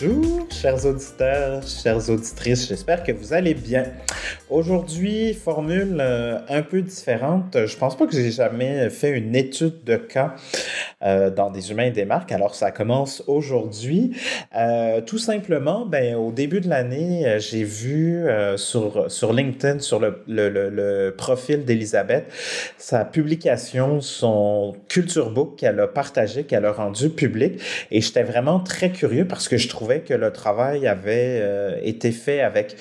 Bonjour, chers auditeurs, chères auditrices, j'espère que vous allez bien. Aujourd'hui, formule euh, un peu différente. Je pense pas que j'ai jamais fait une étude de cas euh, dans des humains et des marques, alors ça commence aujourd'hui. Euh, tout simplement, ben, au début de l'année, j'ai vu sur, sur LinkedIn, sur le, le, le, profil d'Elisabeth, sa publication, son culture book qu'elle a partagé, qu'elle a rendu public, et j'étais vraiment très curieux parce que je trouvais que le travail avait été fait avec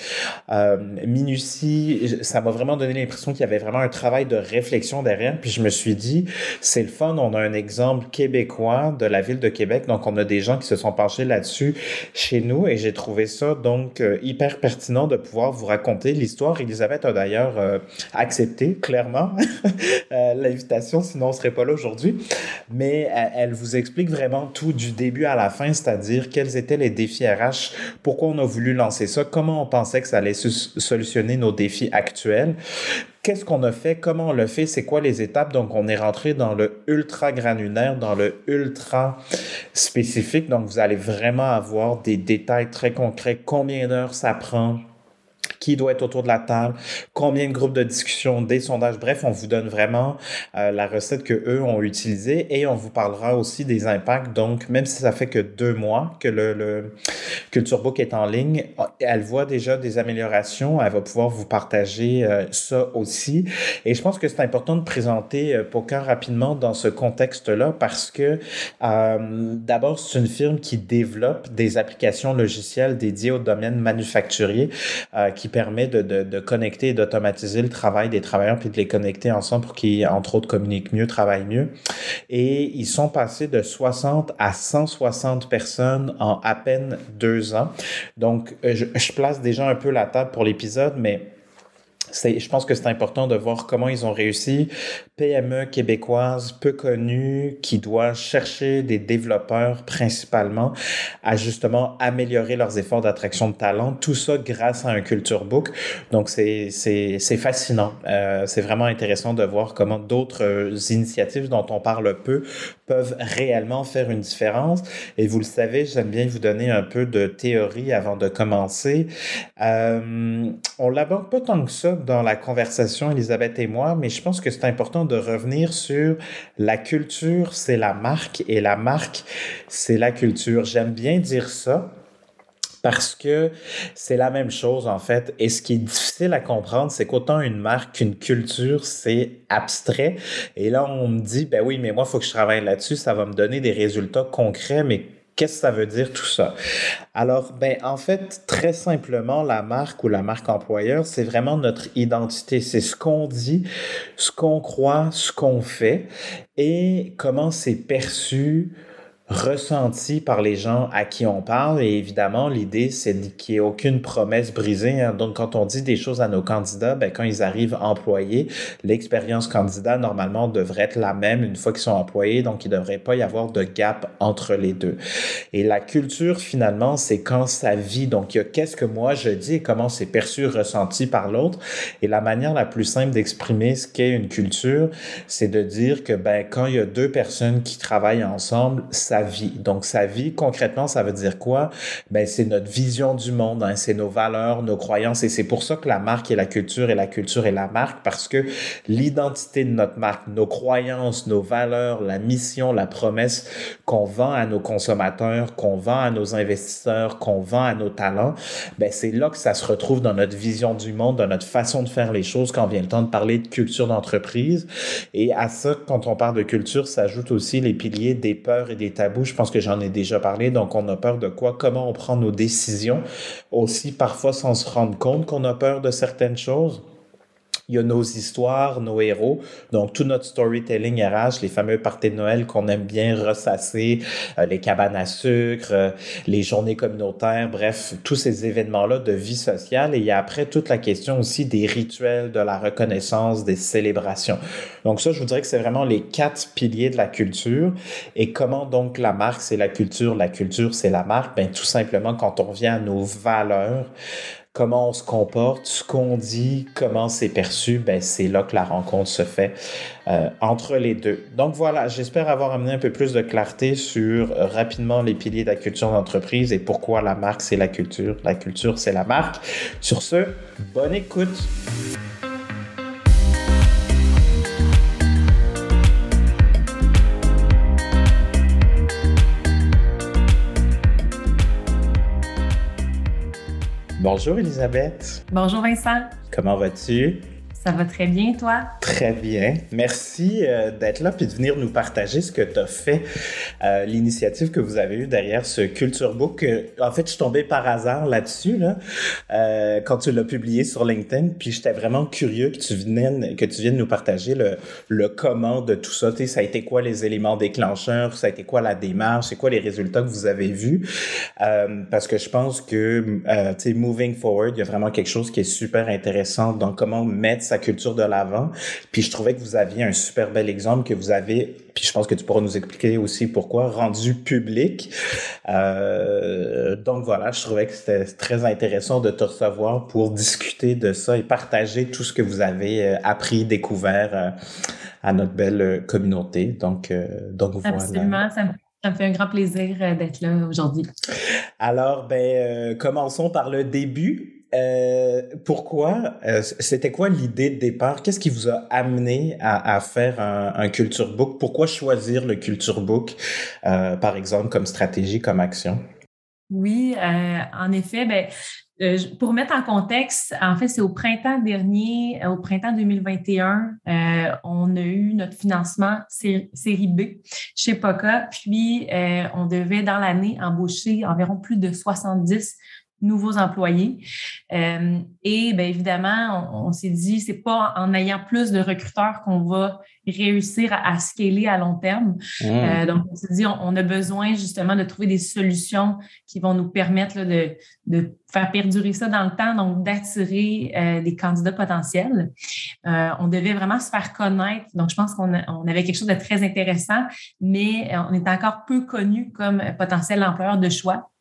euh, Ça m'a vraiment donné l'impression qu'il y avait vraiment un travail de réflexion derrière. Puis je me suis dit, c'est le fun, on a un exemple québécois de la ville de Québec. Donc, on a des gens qui se sont penchés là-dessus chez nous et j'ai trouvé ça donc euh, hyper pertinent de pouvoir vous raconter l'histoire. Elisabeth a d'ailleurs accepté clairement l'invitation, sinon on serait pas là aujourd'hui. Mais elle vous explique vraiment tout du début à la fin, c'est-à-dire quels étaient les défis RH, pourquoi on a voulu lancer ça, comment on pensait que ça allait solutionner nos défis actuels. Qu'est-ce qu'on a fait? Comment on l'a fait? C'est quoi les étapes? Donc, on est rentré dans le ultra granulaire, dans le ultra spécifique. Donc, vous allez vraiment avoir des détails très concrets. Combien d'heures ça prend? Qui doit être autour de la table, combien de groupes de discussion, des sondages. Bref, on vous donne vraiment euh, la recette que eux ont utilisée et on vous parlera aussi des impacts. Donc, même si ça fait que deux mois que le, le Culturebook est en ligne, elle voit déjà des améliorations. Elle va pouvoir vous partager euh, ça aussi. Et je pense que c'est important de présenter euh, Poker rapidement dans ce contexte-là parce que d'abord, c'est une firme qui développe des applications logicielles dédiées au domaine manufacturier qui permet de, de, de connecter et d'automatiser le travail des travailleurs puis de les connecter ensemble pour qu'ils, entre autres, communiquent mieux, travaillent mieux. Et ils sont passés de 60 à 160 personnes en à peine deux ans. Donc, euh, je, je place déjà un peu la table pour l'épisode, mais je pense que c'est important de voir comment ils ont réussi. PME québécoise peu connue qui doit chercher des développeurs principalement à justement améliorer leurs efforts d'attraction de talent. Tout ça grâce à un culture book. Donc c'est c'est fascinant. Euh, c'est vraiment intéressant de voir comment d'autres initiatives dont on parle peu peuvent réellement faire une différence. Et vous le savez, j'aime bien vous donner un peu de théorie avant de commencer. Euh, on l'aborde pas tant que ça dans la conversation, Elisabeth et moi, mais je pense que c'est important de revenir sur la culture, c'est la marque, et la marque, c'est la culture. J'aime bien dire ça parce que c'est la même chose en fait. Et ce qui est difficile à comprendre, c'est qu'autant une marque qu'une culture, c'est abstrait. Et là, on me dit, ben oui, mais moi, il faut que je travaille là-dessus, ça va me donner des résultats concrets, mais Qu'est-ce que ça veut dire tout ça? Alors, ben, en fait, très simplement, la marque ou la marque employeur, c'est vraiment notre identité. C'est ce qu'on dit, ce qu'on croit, ce qu'on fait et comment c'est perçu ressenti par les gens à qui on parle. Et évidemment, l'idée, c'est qu'il n'y ait aucune promesse brisée. Hein. Donc, quand on dit des choses à nos candidats, ben, quand ils arrivent employés, l'expérience candidat, normalement, devrait être la même une fois qu'ils sont employés. Donc, il ne devrait pas y avoir de gap entre les deux. Et la culture, finalement, c'est quand ça vit. Donc, il y a qu'est-ce que moi je dis et comment c'est perçu, ressenti par l'autre. Et la manière la plus simple d'exprimer ce qu'est une culture, c'est de dire que ben, quand il y a deux personnes qui travaillent ensemble, ça vie. Donc, sa vie, concrètement, ça veut dire quoi? Ben, c'est notre vision du monde, hein, c'est nos valeurs, nos croyances. Et c'est pour ça que la marque est la culture et la culture est la marque, parce que l'identité de notre marque, nos croyances, nos valeurs, la mission, la promesse qu'on vend à nos consommateurs, qu'on vend à nos investisseurs, qu'on vend à nos talents, ben, c'est là que ça se retrouve dans notre vision du monde, dans notre façon de faire les choses quand vient le temps de parler de culture d'entreprise. Et à ça, quand on parle de culture, s'ajoutent aussi les piliers des peurs et des tabous je pense que j'en ai déjà parlé. Donc, on a peur de quoi? Comment on prend nos décisions? Aussi, parfois, sans se rendre compte qu'on a peur de certaines choses. Il y a nos histoires, nos héros. Donc, tout notre storytelling RH, les fameux parties de Noël qu'on aime bien ressasser, euh, les cabanes à sucre, euh, les journées communautaires, bref, tous ces événements-là de vie sociale. Et il y a après toute la question aussi des rituels, de la reconnaissance, des célébrations. Donc, ça, je vous dirais que c'est vraiment les quatre piliers de la culture. Et comment donc la marque, c'est la culture, la culture, c'est la marque? Ben, tout simplement, quand on revient à nos valeurs, comment on se comporte, ce qu'on dit, comment c'est perçu, ben c'est là que la rencontre se fait euh, entre les deux. Donc voilà, j'espère avoir amené un peu plus de clarté sur euh, rapidement les piliers de la culture d'entreprise et pourquoi la marque c'est la culture, la culture c'est la marque. Sur ce, bonne écoute. Bonjour Elisabeth. Bonjour Vincent. Comment vas-tu? Ça va très bien, toi? Très bien. Merci euh, d'être là et de venir nous partager ce que tu as fait, euh, l'initiative que vous avez eue derrière ce Culture Book. en fait, je suis tombé par hasard là-dessus là, euh, quand tu l'as publié sur LinkedIn. Puis j'étais vraiment curieux que tu viennes, que tu viennes nous partager le, comment de tout ça. ça a été quoi les éléments déclencheurs? Ça a été quoi la démarche? C'est quoi les résultats que vous avez vus? parce que je pense que, tu sais, moving forward, il y a vraiment quelque chose qui est super intéressant dans comment mettre culture de l'avant. Puis je trouvais que vous aviez un super bel exemple que vous avez, puis je pense que tu pourras nous expliquer aussi pourquoi, rendu public. Euh, donc voilà, je trouvais que c'était très intéressant de te recevoir pour discuter de ça et partager tout ce que vous avez euh, appris, découvert euh, à notre belle communauté. Donc, donc voilà. Absolument, ça me ça me fait un grand plaisir d'être là aujourd'hui. Alors, ben, commençons par le début. Euh, pourquoi? Euh, c'était quoi l'idée de départ? Qu'est-ce qui vous a amené à, faire un, culture book? Pourquoi choisir le culture book, euh, par exemple, comme stratégie, comme action? Oui, en effet, ben, pour mettre en contexte, en fait, c'est au printemps dernier, au printemps 2021, on a eu notre financement série B chez POCA, puis on devait dans l'année embaucher environ plus de 70 nouveaux employés. Euh, et bien évidemment, on, s'est dit, c'est pas en ayant plus de recruteurs qu'on va réussir à, scaler à long terme. Mmh. Euh, donc, on s'est dit, on, a besoin justement de trouver des solutions qui vont nous permettre de, de, faire perdurer ça dans le temps, donc d'attirer euh, des candidats potentiels. on devait vraiment se faire connaître. Donc, je pense qu'on on avait quelque chose de très intéressant, mais on est encore peu connu comme potentiel employeur de choix.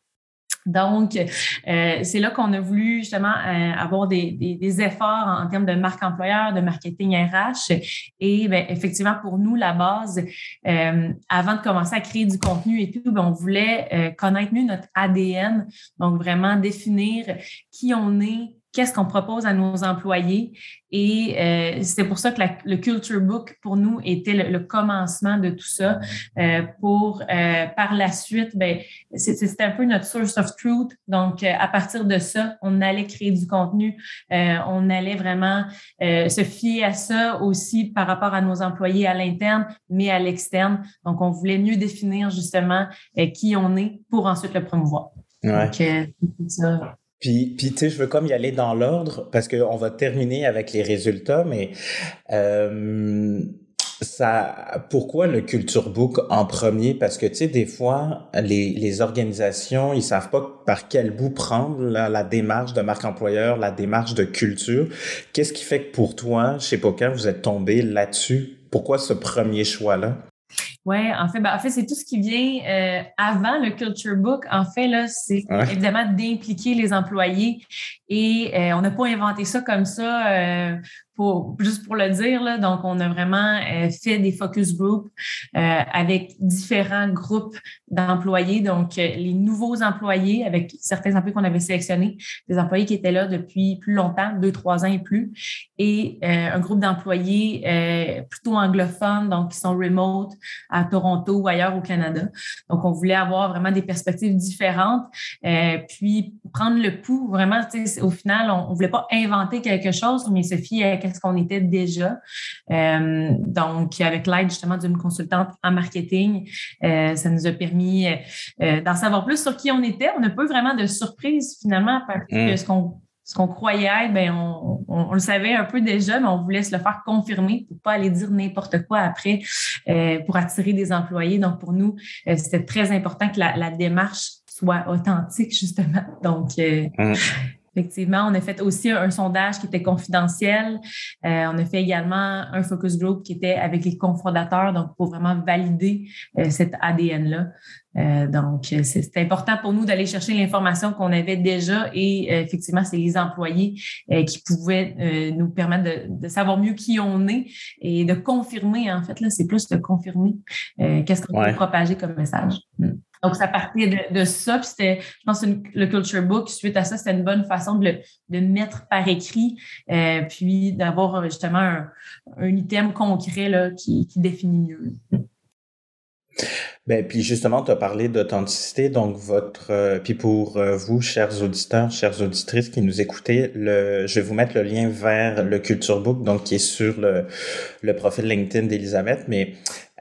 Donc, euh, c'est là qu'on a voulu justement euh, avoir des, des, efforts en, termes de marque employeur, de marketing RH. Et bien, effectivement, pour nous, la base, euh, avant de commencer à créer du contenu et tout, bien, on voulait connaître mieux notre ADN. Donc, vraiment définir qui on est, qu'est-ce qu'on propose à nos employés. Et euh, c'est pour ça que le Culture Book, pour nous, était le, commencement de tout ça. Euh, pour, euh, par la suite, ben, c'était un peu notre source of truth. Donc, à partir de ça, on allait créer du contenu. on allait vraiment se fier à ça aussi par rapport à nos employés à l'interne, mais à l'externe. Donc, on voulait mieux définir justement qui on est pour ensuite le promouvoir. Ouais. Donc, ça. Puis, puis tu sais, je veux comme y aller dans l'ordre parce qu'on va terminer avec les résultats, mais euh, ça, pourquoi le Culture Book en premier? Parce que, tu sais, des fois, les, les organisations, ils savent pas par quel bout prendre la, démarche de marque employeur, la démarche de culture. Qu'est-ce qui fait que pour toi, chez Poker, vous êtes tombé là-dessus? Pourquoi ce premier choix-là? Oui, en fait, ben, en fait, c'est tout ce qui vient euh, avant le Culture Book. En fait, là, c'est évidemment d'impliquer les employés. Et euh, on n'a pas inventé ça comme ça. Euh, juste pour le dire, là, donc on a vraiment euh, fait des focus groups avec différents groupes d'employés, donc les nouveaux employés avec certains employés qu'on avait sélectionnés, des employés qui étaient là depuis plus longtemps, deux, trois ans et plus, et un groupe d'employés plutôt anglophones, donc qui sont remote à Toronto ou ailleurs au Canada. Donc on voulait avoir vraiment des perspectives différentes, puis prendre le pouls vraiment, au final, on, ne voulait pas inventer quelque chose, mais se fier qu'est-ce qu'on était déjà? Euh, donc, avec l'aide justement d'une consultante en marketing, euh, ça nous a permis euh, d'en savoir plus sur qui on était. On n'a pas eu vraiment de surprise finalement parce que mm. ce qu'on ce qu'on croyait être, ben on, le savait un peu déjà, mais on voulait se le faire confirmer pour pas aller dire n'importe quoi après pour attirer des employés. Donc, pour nous, c'était très important que la, démarche soit authentique, justement. Donc, mm. Effectivement, on a fait aussi un, sondage qui était confidentiel. Euh, on a fait également un focus group qui était avec les cofondateurs, donc pour vraiment valider euh, cet ADN-là. Euh, donc, c'est important pour nous d'aller chercher l'information qu'on avait déjà et effectivement, c'est les employés qui pouvaient nous permettre de, savoir mieux qui on est et de confirmer, en fait, là, c'est plus de confirmer qu'est-ce qu'on peut propager comme message. Mm. Donc, ça partait de, ça. Puis c'était, je pense, le Culture Book, suite à ça, c'était une bonne façon de le mettre par écrit, euh, puis d'avoir euh, justement un, un, item concret là, qui, qui définit mieux. Ben, puis justement, tu as parlé d'authenticité, donc votre, euh, puis pour vous, chers auditeurs, chères auditrices qui nous écoutez, le, je vais vous mettre le lien vers le Culture Book, donc qui est sur le, le profil LinkedIn d'Elisabeth, mais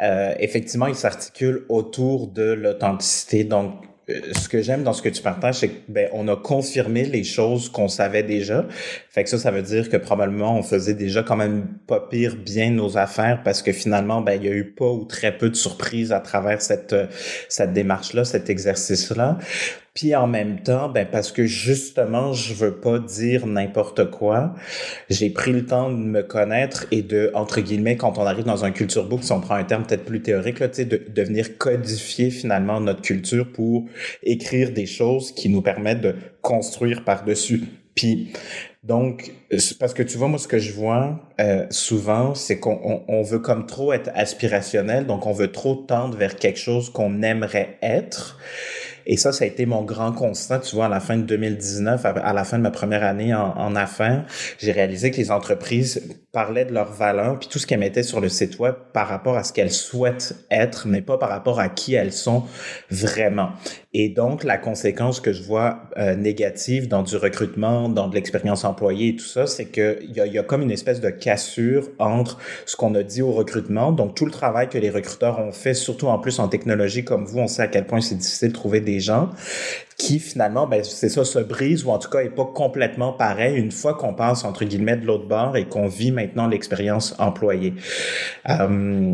euh, effectivement, il s'articule autour de l'authenticité. Donc, euh, ce que j'aime dans ce que tu partages, c'est que ben, on a confirmé les choses qu'on savait déjà. Fait que ça, ça veut dire que probablement on faisait déjà quand même pas pire bien nos affaires parce que finalement, ben, il y a eu pas ou très peu de surprises à travers cette, cette démarche-là, cet exercice-là. Puis en même temps, ben parce que justement, je veux pas dire n'importe quoi, j'ai pris le temps de me connaître et de, entre guillemets, quand on arrive dans un culture book, si on prend un terme peut-être plus théorique, là, de, de venir codifier finalement notre culture pour écrire des choses qui nous permettent de construire par-dessus. Puis donc, parce que tu vois, moi, ce que je vois euh, souvent, c'est qu'on on, veut comme trop être aspirationnel, donc on veut trop tendre vers quelque chose qu'on aimerait être. Et ça, ça a été mon grand constat, tu vois, à la fin de 2019, à la fin de ma première année en, affaires, j'ai réalisé que les entreprises parlaient de leurs valeurs, puis tout ce qu'elles mettaient sur le site web par rapport à ce qu'elles souhaitent être, mais pas par rapport à qui elles sont vraiment. Et donc, la conséquence que je vois euh, négative dans du recrutement, dans de l'expérience employée et tout ça, c'est qu'il y a, y a comme une espèce de cassure entre ce qu'on a dit au recrutement, donc tout le travail que les recruteurs ont fait, surtout en plus en technologie comme vous, on sait à quel point c'est difficile de trouver des gens, qui finalement, ben, c'est ça, se brise ou en tout cas est pas complètement pareil une fois qu'on passe entre guillemets de l'autre bord et qu'on vit maintenant l'expérience employée. Euh,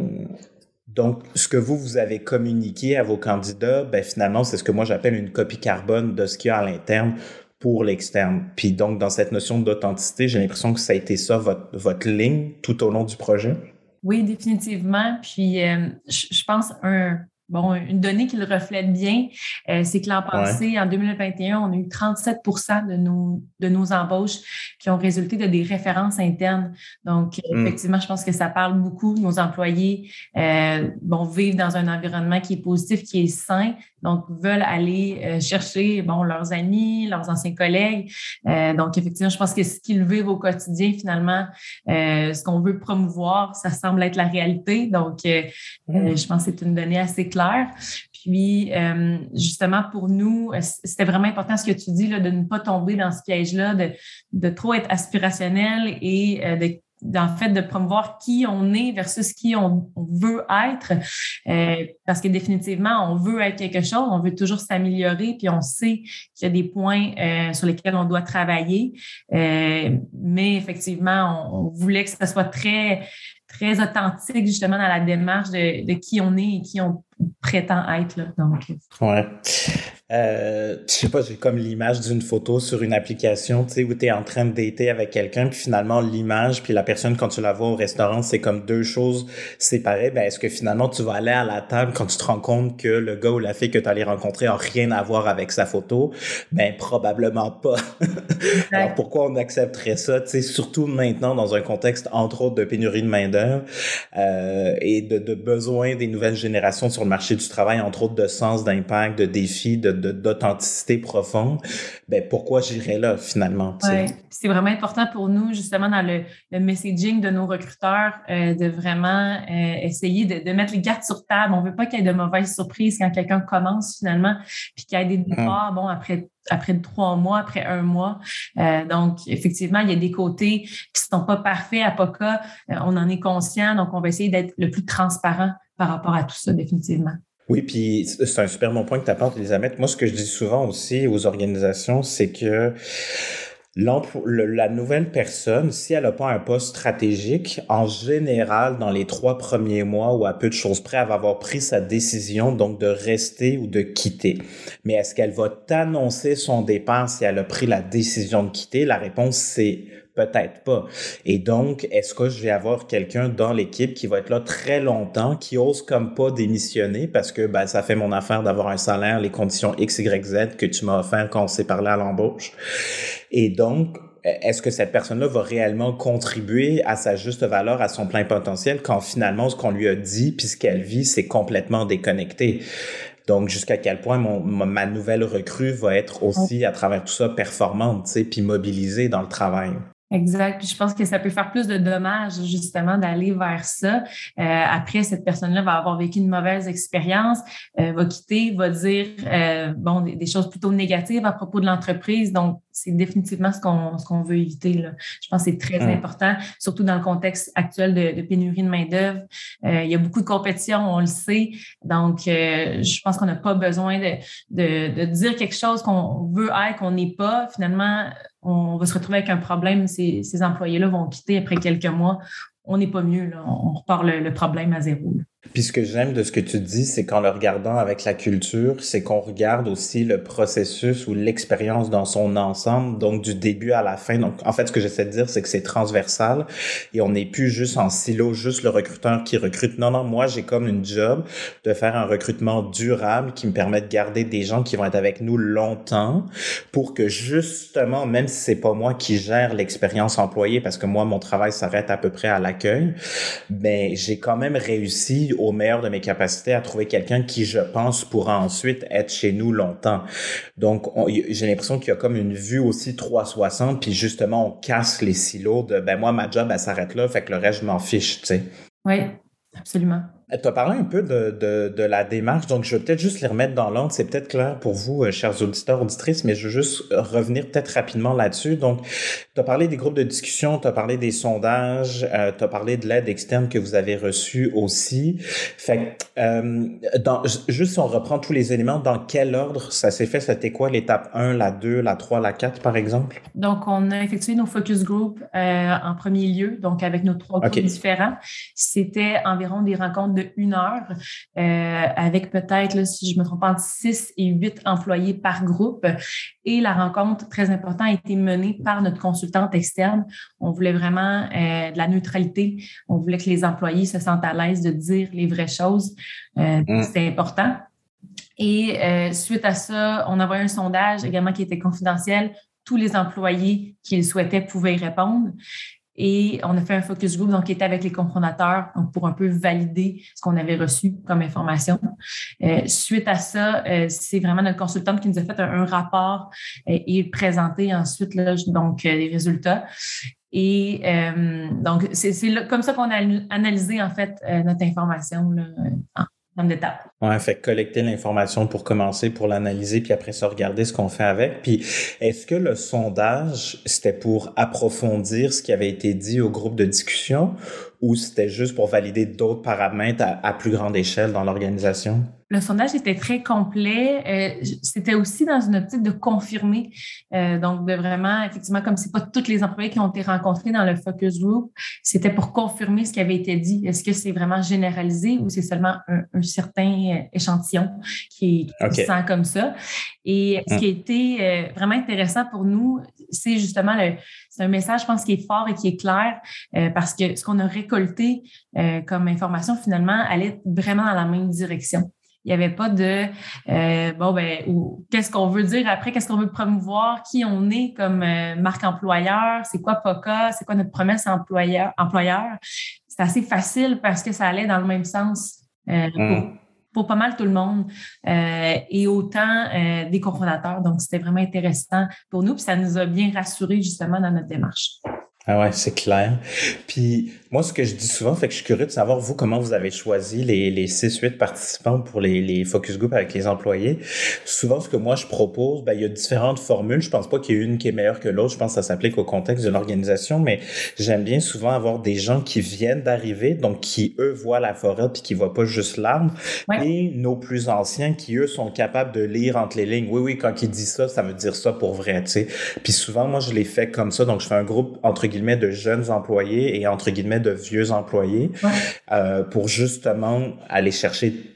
donc, ce que vous, vous avez communiqué à vos candidats, ben, finalement, c'est ce que moi j'appelle une copie carbone de ce qu'il y a à l'interne pour l'externe. Puis donc, dans cette notion d'authenticité, j'ai l'impression que ça a été ça, votre, votre ligne tout au long du projet. Oui, définitivement. Puis, euh, je pense un, Bon, une donnée qui le reflète bien, euh, c'est que l'an passé, en 2021, on a eu 37 de nos, de nos embauches qui ont résulté de des références internes. Donc, hmm. effectivement, je pense que ça parle beaucoup. Nos employés euh, bon, vivent dans un environnement qui est positif, qui est sain, donc veulent aller euh, chercher bon, leurs amis, leurs anciens collègues. Euh, donc, effectivement, je pense que ce qu'ils vivent au quotidien, finalement, ce qu'on veut promouvoir, ça semble être la réalité. Donc, hmm. je pense que c'est une donnée assez claire puis, euh, justement, pour nous, c'était vraiment important ce que tu dis, là, de ne pas tomber dans ce piège-là, de, de trop être aspirationnel et euh, de en fait, de promouvoir qui on est versus qui on, veut être. Euh, parce que définitivement, on veut être quelque chose, on veut toujours s'améliorer, puis on sait qu'il y a des points sur lesquels on doit travailler. mais effectivement, on, on, voulait que ça soit très très authentique justement dans la démarche de, de qui on est et qui on prétend être. Là, donc. Ouais. Euh, je sais pas, j'ai comme l'image d'une photo sur une application, tu sais, où tu es en train de dater avec quelqu'un, puis finalement l'image, puis la personne quand tu la vois au restaurant, c'est comme deux choses séparées. Ben est-ce que finalement tu vas aller à la table quand tu te rends compte que le gars ou la fille que tu allais rencontrer a rien à voir avec sa photo? Ben probablement pas. Alors pourquoi on accepterait ça, tu sais, surtout maintenant dans un contexte entre autres de pénurie de main d'œuvre euh, et de, de besoin des nouvelles générations sur le marché du travail, entre autres de sens, d'impact, de défis, de d'authenticité profonde, ben pourquoi j'irais là finalement? Ouais. C'est vraiment important pour nous, justement, dans le, messaging de nos recruteurs, euh, de vraiment euh, essayer de, mettre les gardes sur table. On veut pas qu'il y ait de mauvaises surprises quand quelqu'un commence finalement, puis qu'il y ait des départs, bon, après après trois mois, après un mois. Euh, donc, effectivement, il y a des côtés qui ne sont pas parfaits à POCA. on en est conscient, donc on va essayer d'être le plus transparent par rapport à tout ça, définitivement. Oui, puis c'est un super bon point que tu apportes, Elisabeth. Moi, ce que je dis souvent aussi aux organisations, c'est que la nouvelle personne, si elle n'a pas un poste stratégique, en général, dans les trois premiers mois ou à peu de choses près, elle va avoir pris sa décision donc de rester ou de quitter. Mais est-ce qu'elle va t'annoncer son départ si elle a pris la décision de quitter? La réponse, c'est Peut-être pas. Et donc, est-ce que je vais avoir quelqu'un dans l'équipe qui va être là très longtemps, qui ose comme pas démissionner parce que ben, ça fait mon affaire d'avoir un salaire, les conditions X, Y, Z que tu m'as offert quand on s'est parlé à l'embauche? Et donc, est-ce que cette personne-là va réellement contribuer à sa juste valeur, à son plein potentiel, quand finalement ce qu'on lui a dit puis ce qu'elle vit, c'est complètement déconnecté? Donc, jusqu'à quel point mon, ma nouvelle recrue va être aussi, à travers tout ça, performante, tu sais, puis mobilisée dans le travail? Exact. je pense que ça peut faire plus de dommages, justement, d'aller vers ça. Euh, après, cette personne-là va avoir vécu une mauvaise expérience, euh, va quitter, va dire euh, bon des, choses plutôt négatives à propos de l'entreprise. Donc, c'est définitivement ce qu'on ce qu'on veut éviter. Là. Je pense que c'est très mmh. important, surtout dans le contexte actuel de, de pénurie de main-d'œuvre. il y a beaucoup de compétition, on le sait. Donc, je pense qu'on n'a pas besoin de, de, de dire quelque chose qu'on veut être, qu'on n'est pas. Finalement, on va se retrouver avec un problème. Ces, ces employés-là vont quitter après quelques mois. On n'est pas mieux. Là. On repart le, problème à zéro. Puis ce que j'aime de ce que tu dis, c'est qu'en le regardant avec la culture, c'est qu'on regarde aussi le processus ou l'expérience dans son ensemble, donc du début à la fin. Donc en fait, ce que j'essaie de dire, c'est que c'est transversal et on n'est plus juste en silo, juste le recruteur qui recrute. Non, non, moi j'ai comme une job de faire un recrutement durable qui me permet de garder des gens qui vont être avec nous longtemps pour que justement, même si c'est pas moi qui gère l'expérience employée, parce que moi mon travail s'arrête à peu près à l'accueil, mais j'ai quand même réussi au meilleur de mes capacités à trouver quelqu'un qui, je pense, pourra ensuite être chez nous longtemps. Donc, j'ai l'impression qu'il y a comme une vue aussi 360, puis justement, on casse les silos de, ben moi, ma job, elle s'arrête là, fait que le reste, je m'en fiche, tu sais. Oui, absolument. Tu as parlé un peu de, de, de, la démarche, donc je vais peut-être juste les remettre dans l'ordre. C'est peut-être clair pour vous, euh, chers auditeurs, auditrices, mais je veux juste revenir peut-être rapidement là-dessus. Donc, tu as parlé des groupes de discussion, tu as parlé des sondages, euh, tu as parlé de l'aide externe que vous avez reçue aussi. Fait euh, dans, juste si on reprend tous les éléments, dans quel ordre ça s'est fait? C'était quoi l'étape 1, la 2, la 3, la 4, par exemple? Donc, on a effectué nos focus group euh, en premier lieu, donc avec nos trois groupes différents. C'était environ des rencontres une heure euh, avec peut-être, si je me trompe pas, entre 6 et 8 employés par groupe. Et la rencontre, très importante, a été menée par notre consultante externe. On voulait vraiment euh, de la neutralité. On voulait que les employés se sentent à l'aise de dire les vraies choses. Euh, mm. C'était important. Et suite à ça, on a envoyé un sondage également qui était confidentiel tous les employés qui le souhaitaient pouvaient y répondre. Et on a fait un focus group, donc qui était avec les donc pour un peu valider ce qu'on avait reçu comme information. Euh, suite à ça, euh, c'est vraiment notre consultante qui nous a fait un, rapport euh, et présenté ensuite donc les résultats. Et donc, c'est comme ça qu'on a analysé en fait notre information là, d'étape. Ouais, fait collecter l'information pour commencer, pour l'analyser, puis après ça, regarder ce qu'on fait avec. Puis, est-ce que le sondage, c'était pour approfondir ce qui avait été dit au groupe de discussion ou c'était juste pour valider d'autres paramètres à plus grande échelle dans l'organisation? Le sondage était très complet. Euh, c'était aussi dans une optique de confirmer, euh, donc de vraiment, effectivement, comme c'est pas tous les employés qui ont été rencontrés dans le focus group, c'était pour confirmer ce qui avait été dit. Est-ce que c'est vraiment généralisé ou c'est seulement un, certain échantillon qui, qui sent comme ça? Et ce qui a été vraiment intéressant pour nous, c'est justement le, c'est un message, je pense, qui est fort et qui est clair parce que ce qu'on a récolté comme information, finalement, allait vraiment dans la même direction. Il n'y avait pas de euh, bon ben ou qu'est-ce qu'on veut dire après, qu'est-ce qu'on veut promouvoir, qui on est comme euh, marque employeur, c'est quoi POCA, c'est quoi notre promesse employeur. employeur. C'est assez facile parce que ça allait dans le même sens euh, mm. pour, pas mal tout le monde et autant des cofondateurs. Donc, c'était vraiment intéressant pour nous, puis ça nous a bien rassurés justement dans notre démarche. Ah ouais, c'est clair. Puis moi, ce que je dis souvent, fait que je suis curieux de savoir, vous, comment vous avez choisi les, les 6-8 participants pour les, les focus group avec les employés. Souvent, ce que moi, je propose, ben, il y a différentes formules. Je pense pas qu'il y ait une qui est meilleure que l'autre. Je pense que ça s'applique au contexte de l'organisation, mais j'aime bien souvent avoir des gens qui viennent d'arriver, donc qui, eux, voient la forêt puis qui voient pas juste l'arbre. Et nos plus anciens qui, eux, sont capables de lire entre les lignes. Oui, oui, quand ils disent ça, ça veut dire ça pour vrai, tu sais. Puis souvent, moi, je les fais comme ça. Donc, je fais un groupe, entre guillemets, de jeunes employés et, entre guillemets, de vieux employés euh, pour justement aller chercher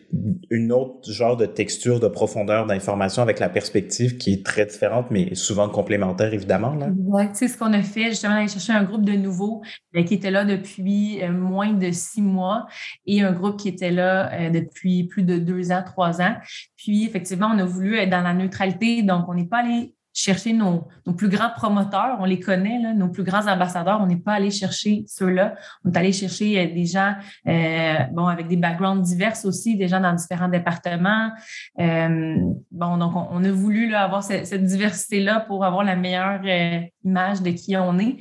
une autre genre de texture, de profondeur d'information avec la perspective qui est très différente, mais souvent complémentaire, évidemment. Là. Ouais, c'est ce qu'on a fait, justement, aller chercher un groupe de nouveaux euh, qui était là depuis euh, moins de six mois et un groupe qui était là depuis plus de deux ans, trois ans. Puis, effectivement, on a voulu être dans la neutralité, donc on n'est pas allé chercher nos, nos, plus grands promoteurs, on les connaît, là, nos plus grands ambassadeurs, on n'est pas allé chercher ceux-là. On est allé chercher euh, des gens euh, bon, avec des backgrounds divers aussi, des gens dans différents départements. Euh, bon, donc on, a voulu là, avoir cette, cette diversité-là pour avoir la meilleure euh, image de qui on est.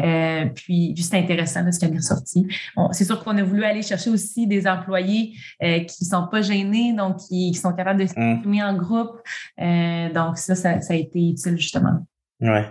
Euh, puis, puis c'est intéressant là, ce qui est ressorti. C'est sûr qu'on a voulu aller chercher aussi des employés qui sont pas gênés, donc qui, qui sont capables de s'exprimer mmh. en groupe. donc ça, ça, ça a été justement. Ouais.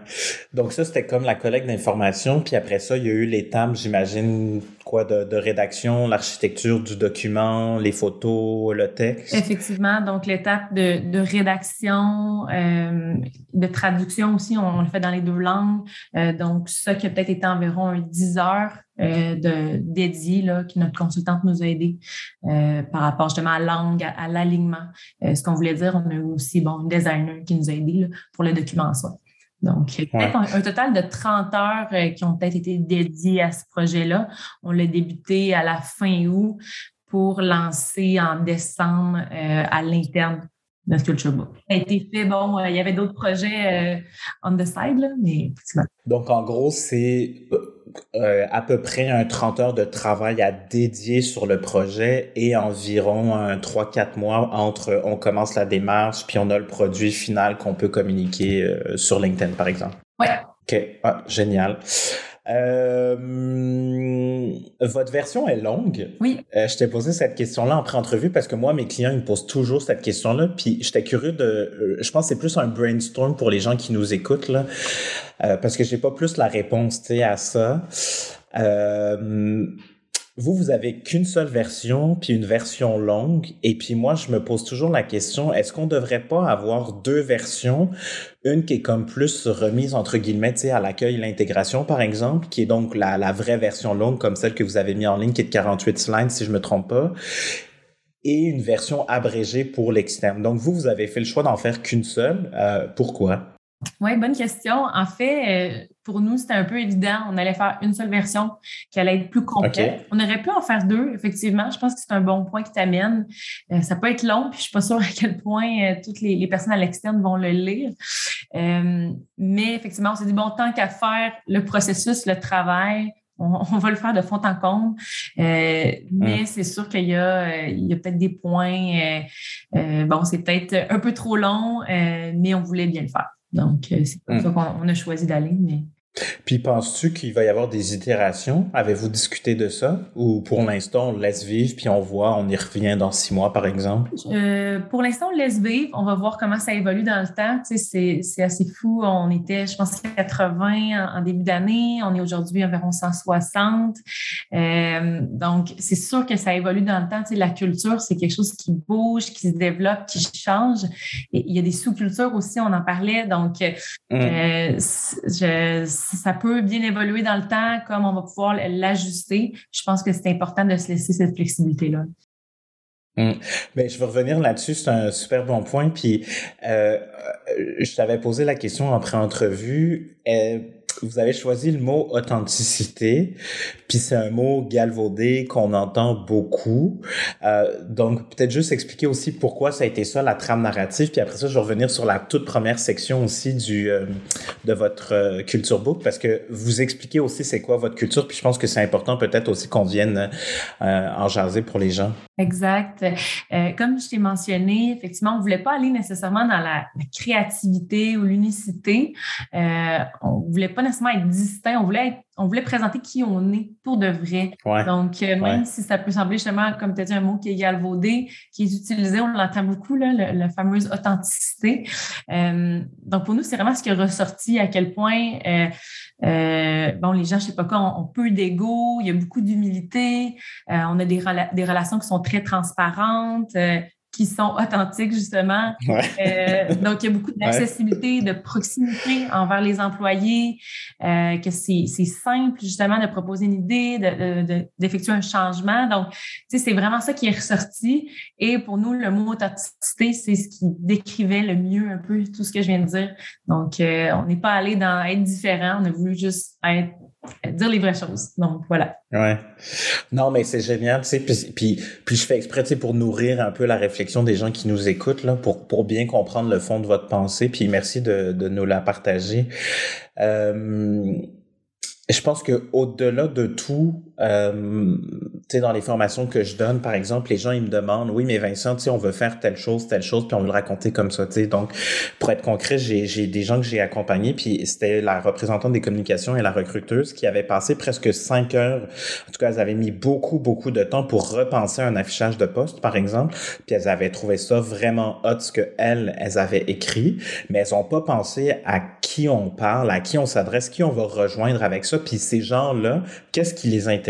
Donc ça, c'était comme la collecte d'informations. Puis après ça, il y a eu l'étape, j'imagine, quoi, de, de rédaction, l'architecture du document, les photos, le texte. Effectivement. Donc l'étape de, de rédaction, euh, de traduction aussi, on, le fait dans les deux langues. Euh, donc ça qui a peut-être été environ 10 heures euh, de dédié là, que notre consultante nous a aidé euh, par rapport justement à la langue, à, l'alignement. Euh, ce qu'on voulait dire, on a eu aussi bon, un designer qui nous a aidé là, pour le document en soi. Donc, peut-être un, total de 30 heures euh, qui ont peut-être été dédiées à ce projet-là. On l'a débuté à la fin août pour lancer en décembre euh, à l'interne de Culture Book. Ça a été fait, bon, euh, il y avait d'autres projets on the side, là, mais Donc, en gros, c'est euh, à peu près un 30 heures de travail à dédier sur le projet et environ un 3-4 mois entre on commence la démarche puis on a le produit final qu'on peut communiquer euh, sur LinkedIn, par exemple. Ouais. OK. Ah, génial. Euh, votre version est longue. Oui. Euh, je t'ai posé cette question-là en pré-entrevue parce que moi, mes clients, ils me posent toujours cette question-là. Puis j'étais curieux de. Euh, je pense que c'est plus un brainstorm pour les gens qui nous écoutent, là. Parce que j'ai pas plus la réponse, tu sais, à ça. Vous, vous avez qu'une seule version, puis une version longue. Et puis moi, je me pose toujours la question, est-ce qu'on devrait pas avoir deux versions? Une qui est comme plus remise, entre guillemets, à l'accueil et l'intégration, par exemple, qui est donc la, vraie version longue, comme celle que vous avez mis en ligne, qui est de 48 slides, si je me trompe pas et une version abrégée pour l'externe. Donc, vous, vous avez fait le choix d'en faire qu'une seule. Euh, pourquoi? Oui, bonne question. En fait, euh, pour nous, c'était un peu évident. On allait faire une seule version qui allait être plus complète. On aurait pu en faire deux, effectivement. Je pense que c'est un bon point qui t'amène. Euh, ça peut être long, puis je suis pas sûre à quel point euh, toutes les, personnes à l'externe vont le lire. mais effectivement, on s'est dit, bon, tant qu'à faire le processus, le travail, on, va le faire de fond en comble. mais hum. c'est sûr qu'il y a, il y a peut-être des points, bon, c'est peut-être un peu trop long, mais on voulait bien le faire. Donc, euh, c'est comme ça qu'on a choisi d'aller. Mais... Puis penses-tu qu'il va y avoir des itérations? Avez-vous discuté de ça? Ou pour l'instant, on laisse vivre, puis on voit, on y revient dans six mois, par exemple? Euh, pour l'instant, on laisse vivre. On va voir comment ça évolue dans le temps. Tu sais, c'est assez fou. On était, je pense, 80 en, début d'année. On est aujourd'hui environ 160. Euh, donc, c'est sûr que ça évolue dans le temps. Tu sais, la culture, c'est quelque chose qui bouge, qui se développe, qui change. Et il y a des sous-cultures aussi, on en parlait. Donc, euh, mm. je ça peut bien évoluer dans le temps, comme on va pouvoir l'ajuster. Je pense que c'est important de se laisser cette flexibilité-là. Ben, je vais revenir là-dessus, c'est un super bon point. Puis, euh, je t'avais posé la question en pré-entrevue. Euh, vous avez choisi le mot authenticité, puis c'est un mot galvaudé qu'on entend beaucoup. Euh, donc peut-être juste expliquer aussi pourquoi ça a été ça la trame narrative, puis après ça je vais revenir sur la toute première section aussi du euh, de votre euh, culture book parce que vous expliquez aussi c'est quoi votre culture, puis je pense que c'est important peut-être aussi qu'on vienne en jaser pour les gens. Exact. comme je t'ai mentionné, effectivement, on voulait pas aller nécessairement dans la, la créativité ou l'unicité. on voulait pas nécessairement être distinct. On voulait, on voulait présenter qui on est pour de vrai. Donc, euh, même si ça peut sembler justement, comme tu as dit, un mot qui est galvaudé, qui est utilisé, on l'entend beaucoup, là, la fameuse authenticité. Euh, donc, pour nous, c'est vraiment ce qui est ressorti, à quel point, euh, bon, les gens, je sais pas quoi, ont, peu d'ego, il y a beaucoup d'humilité, on a des, des relations qui sont très transparentes qui sont authentiques, justement. Euh, donc, il y a beaucoup d'accessibilité, de proximité envers les employés, euh, que c'est simple, justement, de proposer une idée, d'effectuer un changement. Donc, tu sais, c'est vraiment ça qui est ressorti. Et pour nous, le mot authenticité, c'est ce qui décrivait le mieux un peu tout ce que je viens de dire. Donc, euh, on n'est pas allé dans être différent, on a voulu juste être dire les vraies choses. Donc, voilà. Ouais. Non, mais c'est génial, tu sais. Puis, puis, je fais exprès, tu sais, pour nourrir un peu la réflexion des gens qui nous écoutent, là, pour, pour bien comprendre le fond de votre pensée. Puis merci de, de nous la partager. Euh, je pense que au-delà de tout, euh, dans les formations que je donne, par exemple, les gens ils me demandent, oui, mais Vincent, on veut faire telle chose, telle chose, puis on veut le raconter comme ça, tu sais. Donc, pour être concret, j'ai, des gens que j'ai accompagnés, puis c'était la représentante des communications et la recruteuse qui avait passé presque cinq heures. En tout cas, elles avaient mis beaucoup, beaucoup de temps pour repenser un affichage de poste, par exemple, puis elles avaient trouvé ça vraiment hot ce que elles, elles avaient écrit, mais elles ont pas pensé à qui on parle, à qui on s'adresse, qui on va rejoindre avec ça puis ces gens-là, qu'est-ce qui les intéresse?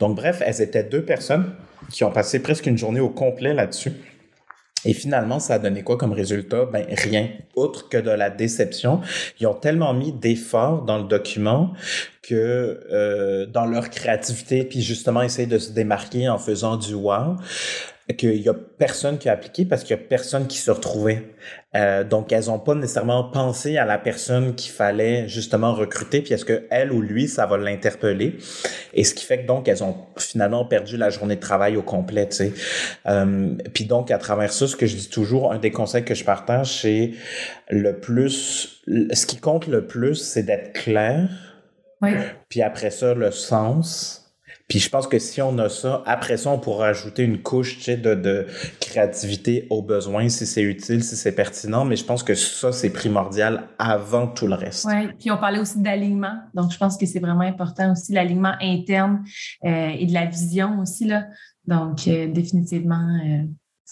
Donc, bref, elles étaient deux personnes qui ont passé presque une journée au complet là-dessus. Et finalement, ça a donné quoi comme résultat? Ben, rien. Outre que de la déception. Ils ont tellement mis d'efforts dans le document que euh, dans leur créativité, puis justement essayer de se démarquer en faisant du wow, qu'il y a personne qui a appliqué parce qu'il y a personne qui se retrouvait. Euh, donc, elles ont pas nécessairement pensé à la personne qu'il fallait justement recruter, puis est-ce que elle ou lui, ça va l'interpeller? Et ce qui fait que donc, elles ont finalement perdu la journée de travail au complet, tu sais. Euh, puis donc, à travers ça, ce que je dis toujours, un des conseils que je partage, c'est le plus, ce qui compte le plus, c'est d'être clair. Oui. Puis après ça, le sens puis je pense que si on a ça, après ça, on pourra ajouter une couche de, de créativité au besoin, si c'est utile, si c'est pertinent. Mais je pense que ça, c'est primordial avant tout le reste. Oui, puis on parlait aussi d'alignement. Donc, je pense que c'est vraiment important aussi, l'alignement interne euh, et de la vision aussi. Là. Donc, euh, définitivement, euh,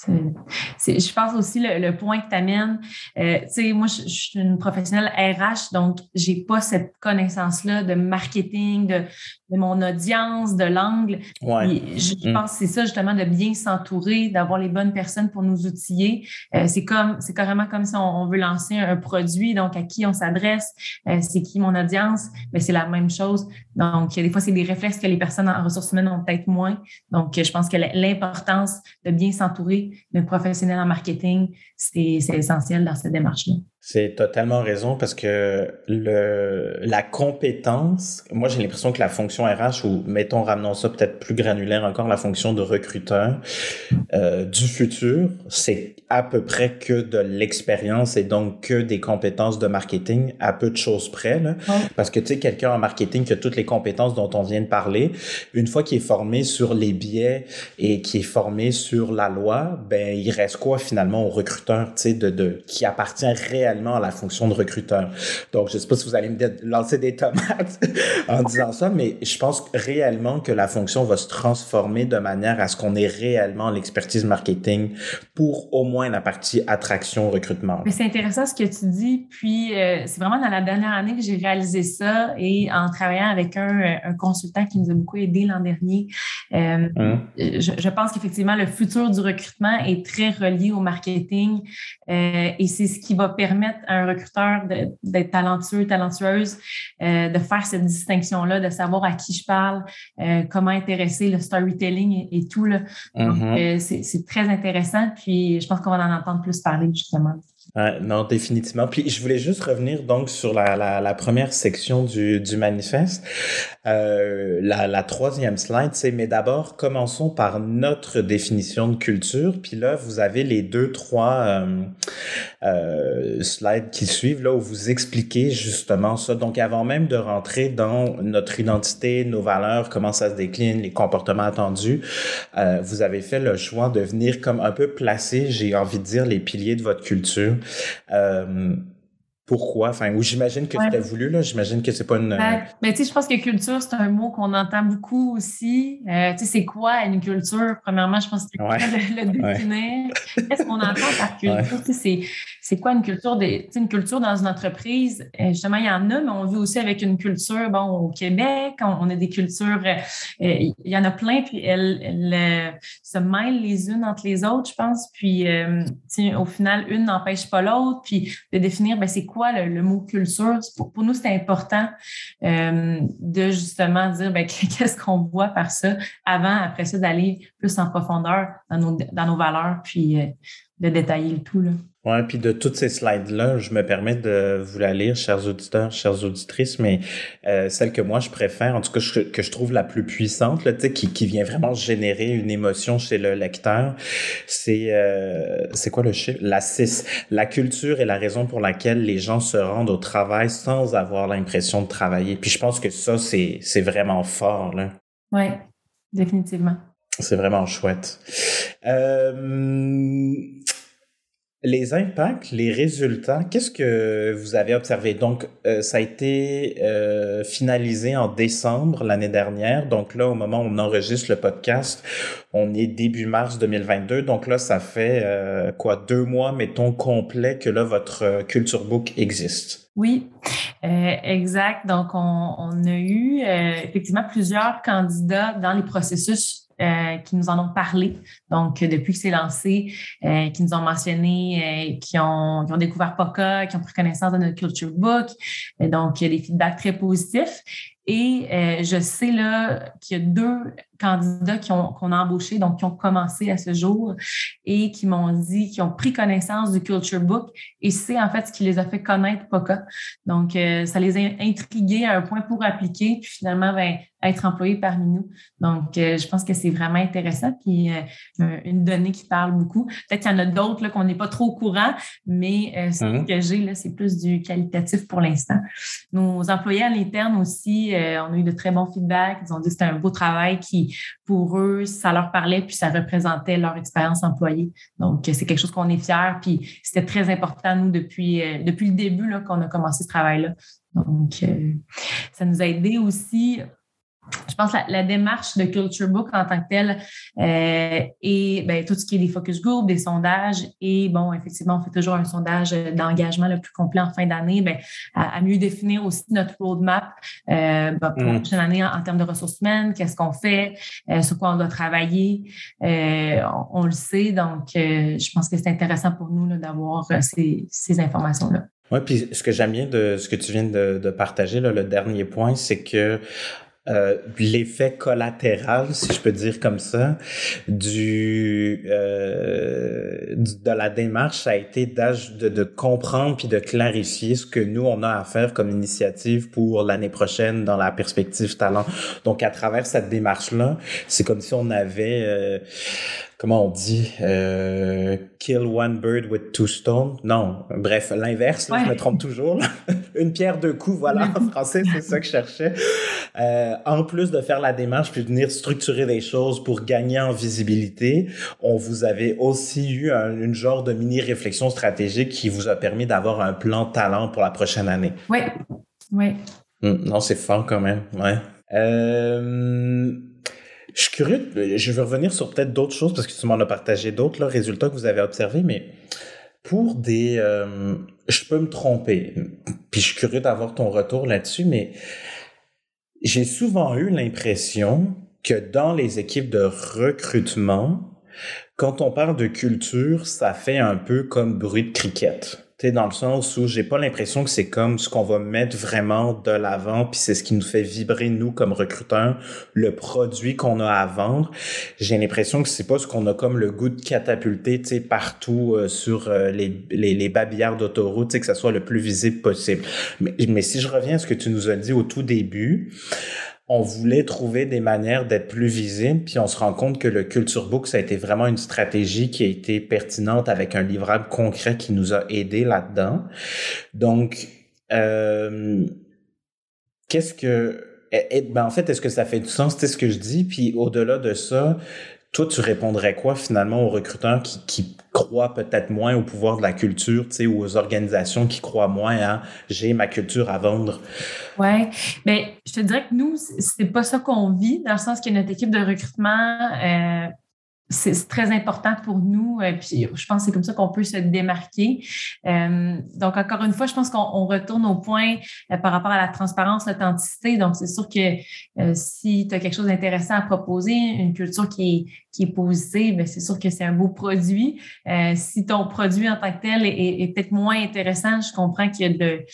je pense aussi le, point que tu amènes. Euh, tu sais, moi, je, suis une professionnelle RH, donc j'ai pas cette connaissance-là de marketing, de, de, mon audience, de l'angle. Ouais. Je, mm. pense que c'est ça justement de bien s'entourer, d'avoir les bonnes personnes pour nous outiller. Euh, c'est comme, c'est carrément comme si on, veut lancer un, produit, donc à qui on s'adresse, euh, c'est qui mon audience, mais c'est la même chose. Donc, des fois, c'est des réflexes que les personnes en ressources humaines ont peut-être moins. Donc, je pense que l'importance de bien s'entourer d'un professionnel en marketing, c'est essentiel dans cette démarche-là. C'est totalement raison parce que le, la compétence, moi j'ai l'impression que la fonction RH, ou mettons ramenons ça peut-être plus granulaire encore, la fonction de recruteur euh, du futur, c'est à peu près que de l'expérience et donc que des compétences de marketing à peu de choses près. Là. Parce que tu sais, quelqu'un en marketing qui a toutes les compétences dont on vient de parler, une fois qu'il est formé sur les biais et qui est formé sur la loi, ben il reste quoi finalement au recruteur, tu sais, de, de, qui appartient réellement à la fonction de recruteur. Donc, je sais pas si vous allez me lancer des tomates en disant ça, mais je pense réellement que la fonction va se transformer de manière à ce qu'on ait réellement l'expertise marketing pour au moins la partie attraction, recrutement. Mais c'est intéressant ce que tu dis. Puis, euh, c'est vraiment dans la dernière année que j'ai réalisé ça et en travaillant avec un, un consultant qui nous a beaucoup aidé l'an dernier. Euh, hein? je, je, pense qu'effectivement, le futur du recrutement est très relié au marketing euh, et c'est ce qui va permettre à un recruteur d'être talentueux, talentueuse, euh, de faire cette distinction-là, de savoir à qui je parle, euh, comment intéresser le storytelling et, tout. Là. Mm-hmm. Euh, c'est très intéressant. Puis je pense qu'on va en entendre plus parler justement non, définitivement. Puis je voulais juste revenir donc sur la, la, la première section du, du manifeste. Euh, la, la, troisième slide, c'est mais d'abord commençons par notre définition de culture. Puis là, vous avez les deux, trois euh, euh, slides qui suivent là où vous expliquez justement ça. Donc avant même de rentrer dans notre identité, nos valeurs, comment ça se décline, les comportements attendus, euh, vous avez fait le choix de venir comme un peu placer, j'ai envie de dire, les piliers de votre culture. Euh, pourquoi? Enfin, ou j'imagine que tu as voulu, là. J'imagine que c'est pas une. Ben, tu sais, je pense que culture, c'est un mot qu'on entend beaucoup aussi. Euh, tu sais, c'est quoi une culture? Premièrement, je pense que c'est ouais. le, le définir? Qu'est-ce qu'on entend par culture? Tu sais, c'est quoi une culture des, une culture dans une entreprise? Euh, justement, il y en a, mais on vit aussi avec une culture, bon, au Québec, on, a des cultures, euh, il y en a plein, puis elles, se mêlent les unes entre les autres, je pense. Puis, au final, une n'empêche pas l'autre. Puis, de définir, ben, c'est quoi le, mot culture? Pour, nous, c'est important euh, de justement dire ben, qu'est-ce qu'on voit par ça avant, après ça, d'aller plus en profondeur dans nos, dans nos valeurs, puis euh, de détailler le tout. Là. Oui, puis de toutes ces slides-là, je me permets de vous la lire, chers auditeurs, chères auditrices, mais euh, celle que moi je préfère, en tout cas que je trouve la plus puissante, là, qui, qui vient vraiment générer une émotion chez le lecteur, c'est euh, c'est quoi le chiffre? La 6. La culture est la raison pour laquelle les gens se rendent au travail sans avoir l'impression de travailler. Puis je pense que ça, c'est vraiment fort. là. Oui, définitivement. C'est vraiment chouette. Euh, les impacts, les résultats, qu'est-ce que vous avez observé? Donc, euh, ça a été euh, finalisé en décembre l'année dernière. Donc là, au moment où on enregistre le podcast, on est début mars 2022. Donc là, ça fait euh, quoi, deux mois, mettons, complet que là, votre Culture Book existe. Oui, exact. Donc, on, on a eu effectivement plusieurs candidats dans les processus euh, qui nous en ont parlé. Donc, depuis que c'est lancé, euh, qui nous ont mentionné, euh, qui, ont, qui ont découvert POCA, qui ont pris connaissance de notre Culture Book. donc, il y a des feedbacks très positifs. Et je sais là qu'il y a deux candidats qui ont, qu'on a embauchés, donc qui ont commencé à ce jour et qui m'ont dit, qui ont pris connaissance du Culture Book et c'est en fait ce qui les a fait connaître POCA. Donc, ça les a intrigués à un point pour appliquer, puis finalement, ben, être employé parmi nous. Donc, euh, je pense que c'est vraiment intéressant. Puis, euh, une donnée qui parle beaucoup. Peut-être qu'il y en a d'autres qu'on n'est pas trop au courant, mais euh, ce mhm. que j'ai, là, c'est plus du qualitatif pour l'instant. Nos employés à l'interne aussi, on a eu de très bons feedbacks. Ils ont dit que c'était un beau travail qui, pour eux, ça leur parlait, puis ça représentait leur expérience employée. Donc, c'est quelque chose qu'on est fiers. Puis, c'était très important, nous, depuis, depuis le début qu'on a commencé ce travail-là. Donc, ça nous a aidé aussi je pense que la, démarche de Culture Book en tant que telle euh, et ben, tout ce qui est des focus group, des sondages et bon, effectivement, on fait toujours un sondage d'engagement le plus complet en fin d'année, ben, à, mieux définir aussi notre roadmap euh, ben, pour la mm. prochaine année en, termes de ressources humaines, qu'est-ce qu'on fait, euh, sur quoi on doit travailler. Euh, on, le sait, donc je pense que c'est intéressant pour nous d'avoir ces, ces informations-là. Oui, puis ce que j'aime bien de ce que tu viens de, de partager, là, le dernier point, c'est que euh, l'effet collatéral, si je peux dire comme ça, du, euh, de la démarche, a été de, de comprendre puis de clarifier ce que nous on a à faire comme initiative pour l'année prochaine dans la perspective talent. Donc à travers cette démarche là, c'est comme si on avait euh, comment on dit euh, kill one bird with two stones non bref l'inverse je me trompe toujours une pierre deux coups voilà en français c'est ça que je cherchais. Euh, en plus de faire la démarche puis de venir structurer des choses pour gagner en visibilité on vous avait aussi eu une genre de mini réflexion stratégique qui vous a permis d'avoir un plan talent pour la prochaine année. Oui oui hum, non c'est fort quand même ouais. Euh, je suis curieux, je vais revenir sur peut-être d'autres choses parce que tu m'en as partagé d'autres résultats que vous avez observés, mais pour des... Euh, je peux me tromper, puis je suis curieux d'avoir ton retour là-dessus, mais j'ai souvent eu l'impression que dans les équipes de recrutement, quand on parle de culture, ça fait un peu comme bruit de cricket dans le sens où j'ai pas l'impression que c'est comme ce qu'on va mettre vraiment de l'avant, puis c'est ce qui nous fait vibrer nous comme recruteurs, le produit qu'on a à vendre. J'ai l'impression que c'est pas ce qu'on a comme le goût de catapulter, tu sais, partout euh, sur euh, les, les, les babillards d'autoroute, tu que ça soit le plus visible possible. Mais, mais si je reviens à ce que tu nous as dit au tout début, on voulait trouver des manières d'être plus visible, puis on se rend compte que le Culture Book, ça a été vraiment une stratégie qui a été pertinente avec un livrable concret qui nous a aidé là-dedans. Donc, euh, qu'est-ce que... Eh, eh, ben en fait, est-ce que ça fait du sens? C'est ce que je dis. Puis au-delà de ça, toi, tu répondrais quoi finalement aux recruteurs qui, qui croient peut-être moins au pouvoir de la culture, tu sais, ou aux organisations qui croient moins à j'ai ma culture à vendre. Ouais, mais je te dirais que nous, c'est pas ça qu'on vit, dans le sens que notre équipe de recrutement euh, c'est très important pour nous. Euh, puis je pense que c'est comme ça qu'on peut se démarquer. Euh, donc, encore une fois, je pense qu'on retourne au point euh, par rapport à la transparence, l'authenticité. Donc, c'est sûr que si tu as quelque chose d'intéressant à proposer, une culture qui est, qui est positive, ben, c'est sûr que c'est un beau produit. si ton produit en tant que tel est, est peut-être moins intéressant, je comprends qu'il y a de,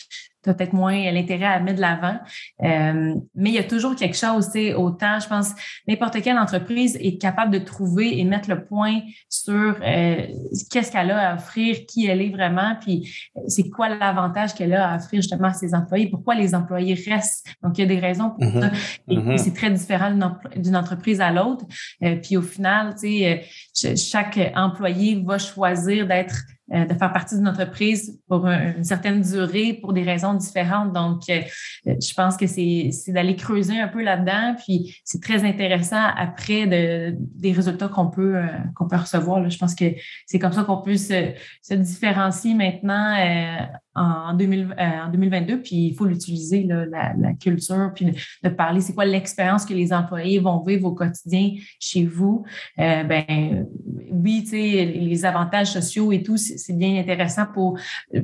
as peut-être moins l'intérêt à mettre de l'avant. Euh, mais il y a toujours quelque chose, tu autant, je pense, n'importe quelle entreprise est capable de trouver et mettre le point sur euh, qu'est-ce qu'elle a à offrir, qui elle est vraiment, puis euh, c'est quoi l'avantage qu'elle a à offrir justement à ses employés, pourquoi les employés restent. Donc, il y a des raisons pour mm-hmm. ça. Et mm-hmm. c'est très différent d'une entreprise à l'autre. puis au final, tu sais, chaque employé va choisir d'être euh, de faire partie d'une entreprise pour une certaine durée pour des raisons différentes. Donc, euh, je pense que c'est d'aller creuser un peu là-dedans. Puis, c'est très intéressant après de, des résultats qu'on peut, euh, qu'on peut recevoir. Là. Je pense que c'est comme ça qu'on peut se, se différencier maintenant en, 2000, en 2022, puis il faut l'utiliser, la, la, culture, puis de, parler, c'est quoi l'expérience que les employés vont vivre au quotidien chez vous? ben oui, tu sais, les avantages sociaux et tout, c'est bien intéressant pour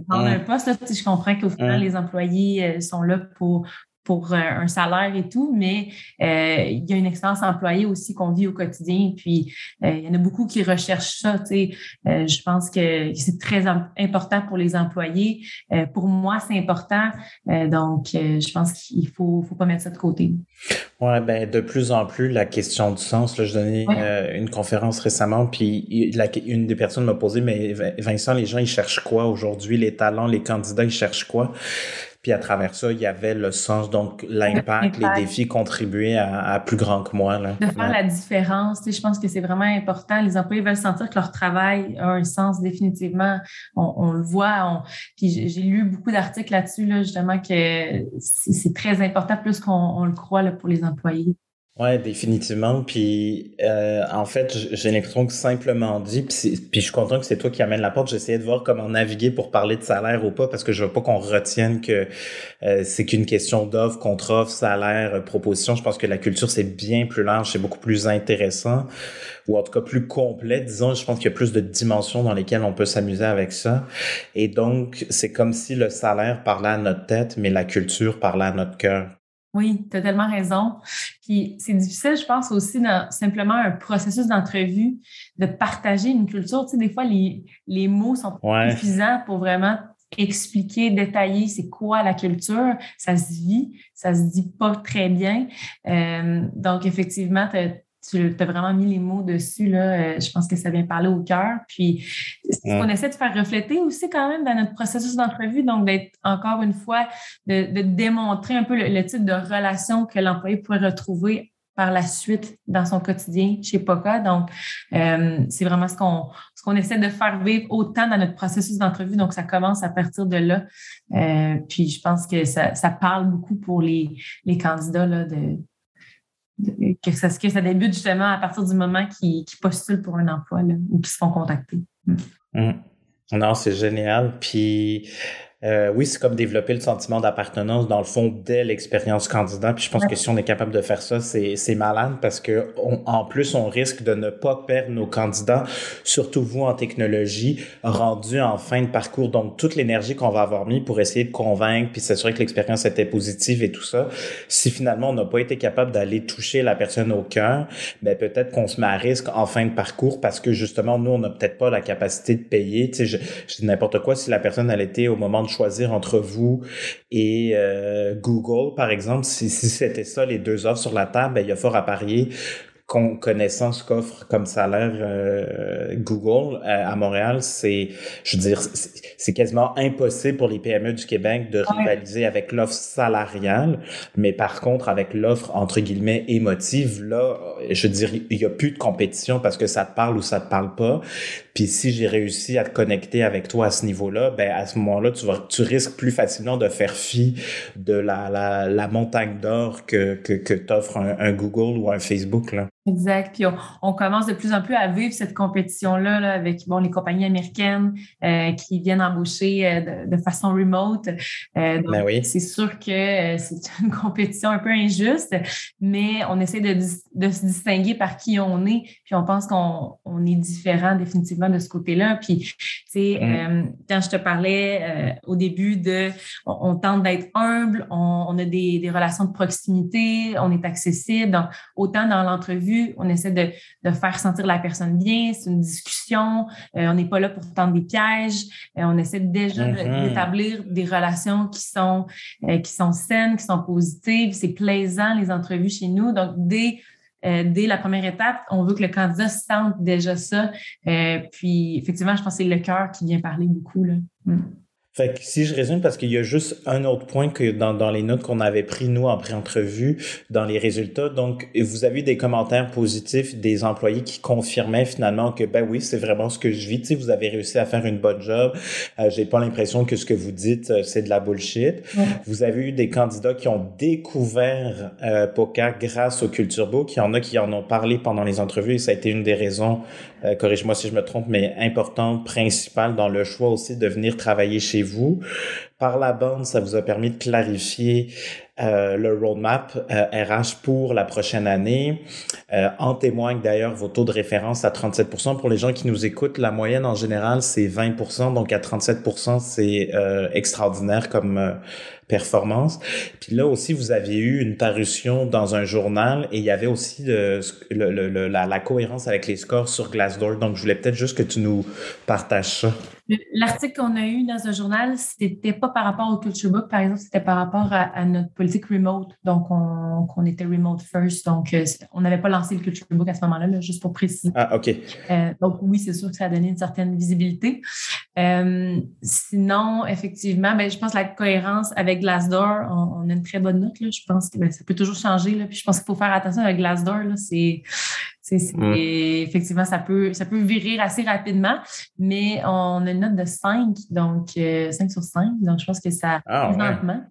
prendre un poste. Là, je comprends qu'au final, les employés euh, sont là pour pour euh, un salaire et tout, mais euh, il y a une expérience employée aussi qu'on vit au quotidien. Puis il y en a beaucoup qui recherchent ça. Tu sais, je pense que c'est très important pour les employés. pour moi, c'est important. donc, je pense qu'il faut, faut pas mettre ça de côté. Ouais, ben de plus en plus la question du sens. Là, je donnais euh, une conférence récemment, puis une des personnes m'a posé, mais Vincent, les gens ils cherchent quoi aujourd'hui? Les talents, les candidats ils cherchent quoi? Puis à travers ça, il y avait le sens, donc l'impact, les défis contribuer à, plus grand que moi. Là. De faire la différence, tu sais, je pense que c'est vraiment important. Les employés veulent sentir que leur travail a un sens définitivement. On, le voit. Puis j'ai lu beaucoup d'articles là-dessus, là, justement, que c'est très important, plus qu'on le croit là, pour les employés. Ouais, définitivement. Puis euh, en fait, j'ai l'impression que simplement dit, puis, je suis content que c'est toi qui amène la porte. J'essayais de voir comment naviguer pour parler de salaire ou pas, parce que je veux pas qu'on retienne que euh, c'est qu'une question d'offre, contre-offre, salaire, euh, proposition. Je pense que la culture c'est bien plus large, c'est beaucoup plus intéressant, ou en tout cas plus complet. Disons, je pense qu'il y a plus de dimensions dans lesquelles on peut s'amuser avec ça. Et donc, c'est comme si le salaire parlait à notre tête, mais la culture parlait à notre cœur. Oui, tu as tellement raison. Puis c'est difficile, je pense, aussi dans simplement un processus d'entrevue, de partager une culture. Tu sais, des fois, les, les mots sont suffisants pour vraiment expliquer, détailler c'est quoi la culture. Ça se vit, ça se dit pas très bien. Euh, donc, effectivement, tu tu as vraiment mis les mots dessus. Là. Euh, je pense que ça vient parler au cœur. Puis, on essaie de faire refléter aussi quand même dans notre processus d'entrevue, donc d'être encore une fois, de, démontrer un peu le, type de relation que l'employé pourrait retrouver par la suite dans son quotidien chez POCA. Donc, euh, c'est vraiment ce qu'on ce qu'on essaie de faire vivre autant dans notre processus d'entrevue. Donc, ça commence à partir de là. Euh, puis, je pense que ça, ça parle beaucoup pour les, les candidats là, de, que ça, que ça débute justement à partir du moment qu'ils postulent pour un emploi ou qu'ils se font contacter. Mm. Mm. Non, c'est génial. Puis euh, oui, c'est comme développer le sentiment d'appartenance dans le fond dès l'expérience candidat. Puis je pense que si on est capable de faire ça, c'est c'est malade parce que en plus on risque de ne pas perdre nos candidats, surtout vous en technologie, rendus en fin de parcours. Donc toute l'énergie qu'on va avoir mis pour essayer de convaincre puis s'assurer que l'expérience était positive et tout ça, si finalement on n'a pas été capable d'aller toucher la personne au cœur, ben peut-être qu'on se met à risque en fin de parcours parce que justement nous on n'a peut-être pas la capacité de payer. Tu sais, je, je dis n'importe quoi si la personne elle était au moment choisir entre vous et euh, Google, par exemple, si, c'était ça, les deux offres sur la table, ben, il y a fort à parier connaissant ce qu'offre comme salaire euh, Google euh, à Montréal, c'est, je veux dire, c'est quasiment impossible pour les PME du Québec de rivaliser avec l'offre salariale, mais par contre avec l'offre entre guillemets émotive, là, je veux dire, il y a plus de compétition parce que ça te parle ou ça te parle pas. Puis si j'ai réussi à te connecter avec toi à ce niveau-là, ben à ce moment-là, tu vas, tu risques plus facilement de faire fi de la, la, la montagne d'or que que, que t'offre un, un Google ou un Facebook là. Exact. Puis on, commence de plus en plus à vivre cette compétition-là là, avec bon, les compagnies américaines euh, qui viennent embaucher euh, de, façon remote. Euh, donc, ben c'est sûr que c'est une compétition un peu injuste, mais on essaie de, de, se distinguer par qui on est. Puis on pense qu'on on est différent définitivement de ce côté-là. Puis, tu sais, mm. quand je te parlais au début de, on, tente d'être humble, on, on a des, des, relations de proximité, on est accessible. Donc, autant dans l'entrevue on essaie de, faire sentir la personne bien, c'est une discussion, euh, on n'est pas là pour tendre des pièges, euh, on essaie déjà mm-hmm. d'établir des relations qui sont, euh, qui sont saines, qui sont positives, c'est plaisant les entrevues chez nous, donc dès dès la première étape, on veut que le candidat sente déjà ça. puis, effectivement, je pense que c'est le cœur qui vient parler beaucoup. Là. Mm. Fait que si je résume, parce qu'il y a juste un autre point que dans, dans les notes qu'on avait pris, nous, en pré-entrevue, dans les résultats. Donc, vous avez eu des commentaires positifs des employés qui confirmaient finalement que, ben oui, c'est vraiment ce que je vis. Tu sais, vous avez réussi à faire une bonne job. Euh, J'ai pas l'impression que ce que vous dites, euh, c'est de la bullshit. Vous avez eu des candidats qui ont découvert euh, POCA grâce au Culture Book. Il y en a qui en ont parlé pendant les entrevues et ça a été une des raisons, euh, corrige-moi si je me trompe, mais importante, principale dans le choix aussi de venir travailler chez vous vous. Par la bande, ça vous a permis de clarifier euh, le roadmap RH euh, pour la prochaine année. Euh, en témoigne d'ailleurs vos taux de référence à 37 Pour les gens qui nous écoutent, la moyenne en général, c'est 20% donc à 37% c'est extraordinaire comme performance. Puis là aussi, vous aviez eu une parution dans un journal et il y avait aussi la, la, cohérence avec les scores sur Glassdoor. Donc, je voulais peut-être juste que tu nous partages ça. L'article qu'on a eu dans un journal, c'était pas par rapport au Culture Book, par exemple, c'était par rapport à, notre politique remote. Donc, on, était remote first. Donc, euh, on n'avait pas lancé le Culture Book à ce moment-là, juste pour préciser. Ah, OK. Euh, donc, oui, c'est sûr que ça a donné une certaine visibilité. Euh, sinon, effectivement, ben, je pense que la cohérence avec Glassdoor, on, a une très bonne note. Là. Je pense que ben, ça peut toujours changer. Là. Puis je pense qu'il faut faire attention avec Glassdoor. C'est Mm. Effectivement, ça peut, ça peut virer assez rapidement, mais on a une note de 5, donc 5 euh, sur 5. Donc, je pense que ça ah, présentement.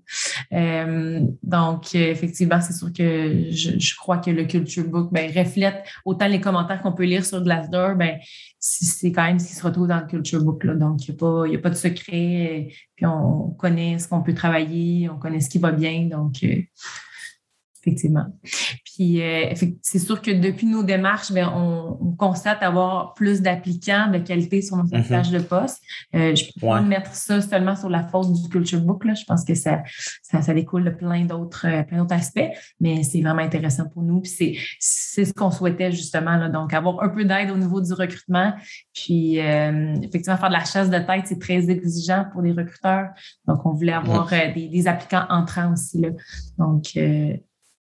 Euh, donc, effectivement, c'est sûr que je, crois que le Culture Book ben, reflète autant les commentaires qu'on peut lire sur Glassdoor, ben, c'est quand même ce qui se retrouve dans le Culture Book. Là. Donc, il n'y a, pas, a pas de secret. Puis, on connaît ce qu'on peut travailler, on connaît ce qui va bien. Donc, euh, effectivement. Puis euh, c'est sûr que depuis nos démarches, bien, on, constate avoir plus d'applicants de qualité sur nos affiches mhm. de poste. Euh, je peux pas mettre ça seulement sur la faute du Culture Book. Là. Je pense que ça, ça, découle de plein d'autres, euh, plein d'autres aspects, mais c'est vraiment intéressant pour nous. Puis c'est, c'est ce qu'on souhaitait justement. Là. Donc, avoir un peu d'aide au niveau du recrutement. Puis effectivement, faire de la chasse de tête, c'est très exigeant pour les recruteurs. Donc, on voulait avoir des, des, applicants entrants aussi. Là. Donc,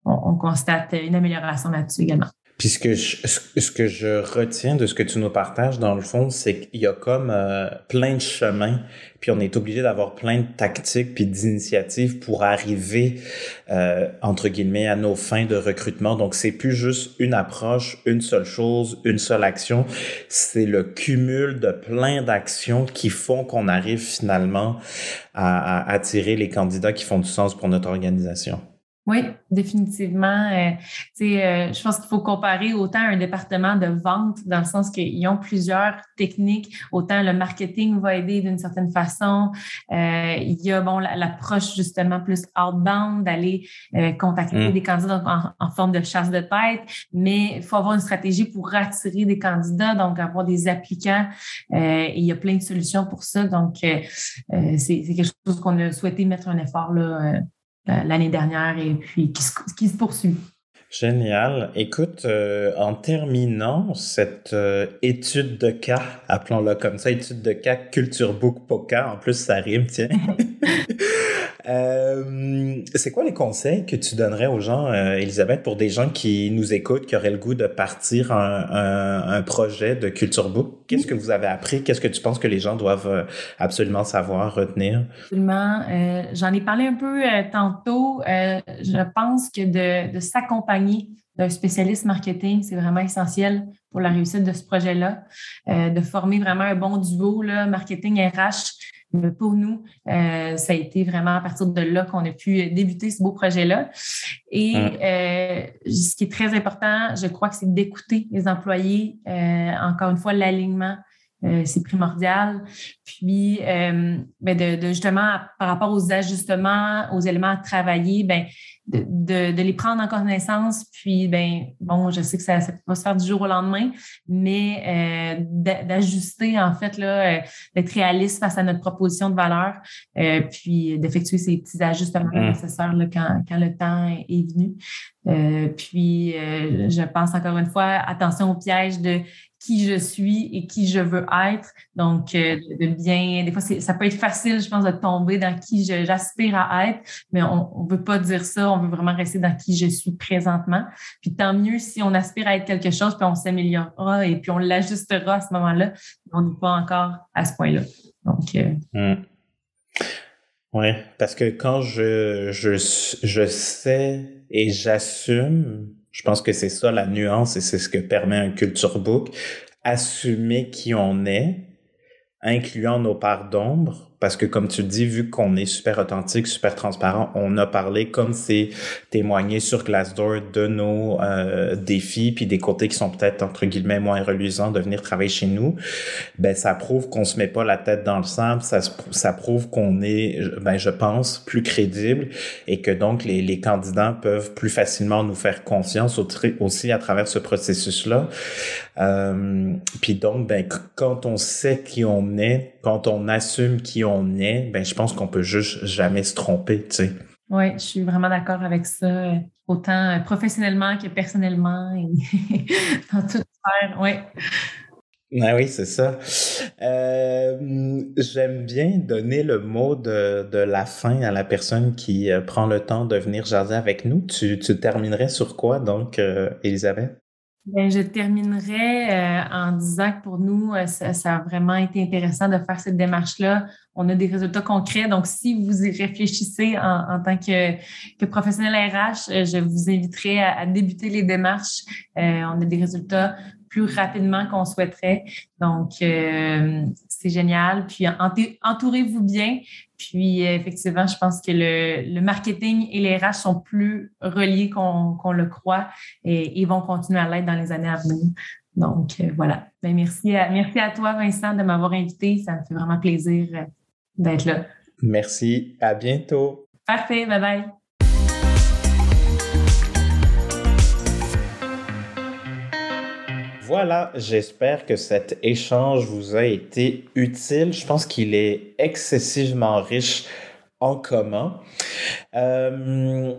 on, constate une amélioration là-dessus également. Puis ce que, je, ce que je retiens de ce que tu nous partages, dans le fond, c'est qu'il y a comme euh, plein de chemins, puis on est obligé d'avoir plein de tactiques puis d'initiatives pour arriver, euh, entre guillemets, à nos fins de recrutement. Donc, c'est plus juste une approche, une seule chose, une seule action. C'est le cumul de plein d'actions qui font qu'on arrive finalement à, à attirer les candidats qui font du sens pour notre organisation. Oui, définitivement. Euh, euh, je pense qu'il faut comparer autant un département de vente, dans le sens qu'ils ont plusieurs techniques. Autant le marketing va aider d'une certaine façon. Euh, il y a bon l'approche justement plus outbound, d'aller euh, contacter mm. des candidats en, forme de chasse de tête, mais il faut avoir une stratégie pour attirer des candidats, donc avoir des applicants. et il y a plein de solutions pour ça. Donc, c'est quelque chose qu'on a souhaité mettre un effort là euh, l'année dernière et puis qui se, qui se poursuit. Génial. Écoute, euh, en terminant cette euh, étude de cas, appelons-la comme ça, étude de cas Culture Book Poca, en plus ça rime, tiens. Euh, c'est quoi les conseils que tu donnerais aux gens, euh, Elisabeth, pour des gens qui nous écoutent, qui auraient le goût de partir un, un, projet de Culture Book? Qu'est-ce que vous avez appris? Qu'est-ce que tu penses que les gens doivent euh, absolument savoir, retenir? Absolument. J'en ai parlé un peu tantôt. je pense que de, s'accompagner d'un spécialiste marketing, c'est vraiment essentiel pour la réussite de ce projet-là. de former vraiment un bon duo, là, marketing RH, pour nous, euh, ça a été vraiment à partir de là qu'on a pu débuter ce beau projet-là. Et euh, ce qui est très important, je crois que c'est d'écouter les employés. Euh, encore une fois, l'alignement euh, c'est primordial. Puis, euh, ben de, justement, par rapport aux ajustements, aux éléments à travailler, ben, de, les prendre en connaissance. Puis, ben, bon, je sais que ça ne peut pas se faire du jour au lendemain, mais euh, d'ajuster, en fait, là, d'être réaliste face à notre proposition de valeur, puis d'effectuer ces petits ajustements mmh. nécessaires là, quand, quand, le temps est venu. puis, je pense encore une fois, attention au piège de qui je suis et qui je veux être. Donc, euh, de bien, des fois, ça peut être facile, je pense, de tomber dans qui j'aspire à être, mais on ne veut pas dire ça, on veut vraiment rester dans qui je suis présentement. Puis tant mieux si on aspire à être quelque chose, puis on s'améliorera et puis on l'ajustera à ce moment-là. On n'est pas encore à ce point-là. Donc, euh, hmm. Oui, parce que quand je, je, je sais et j'assume je pense que c'est ça la nuance et c'est ce que permet un culture book. Assumer qui on est, incluant nos parts d'ombre, parce que comme tu le dis, vu qu'on est super authentique, super transparent, on a parlé comme c'est témoigné sur Glassdoor de nos euh, défis, puis des côtés qui sont peut-être entre guillemets moins reluisants de venir travailler chez nous. Ben ça prouve qu'on se met pas la tête dans le sable, ça, ça prouve qu'on est, ben je pense, plus crédible et que donc les, les candidats peuvent plus facilement nous faire confiance aussi à travers ce processus-là. Euh, puis donc, ben quand on sait qui on est, quand on assume qui on est, ben je pense qu'on peut juste jamais se tromper, tu sais. Oui, je suis vraiment d'accord avec ça, autant professionnellement que personnellement et dans toute sphère, oui. Ah oui, c'est ça. Euh, j'aime bien donner le mot de, de, la fin à la personne qui euh, prend le temps de venir jaser avec nous. Tu, tu terminerais sur quoi, donc, euh, Elisabeth? Ben, je terminerai euh, en disant que pour nous, euh, ça, a vraiment été intéressant de faire cette démarche-là. On a des résultats concrets. Donc, si vous y réfléchissez en, tant que, professionnel RH, euh, je vous inviterai à, débuter les démarches. on a des résultats plus rapidement qu'on souhaiterait. Donc, c'est génial. Puis, entourez-vous bien. Puis, effectivement, je pense que le, marketing et les RH sont plus reliés qu'on le croit et, vont continuer à l'être dans les années à venir. Donc, euh, voilà. Ben, merci, à, merci à toi, Vincent, de m'avoir invité. Ça me fait vraiment plaisir euh, d'être là. Merci. À bientôt. Parfait. Bye bye. Voilà, j'espère que cet échange vous a été utile. Je pense qu'il est excessivement riche en commun. Euh,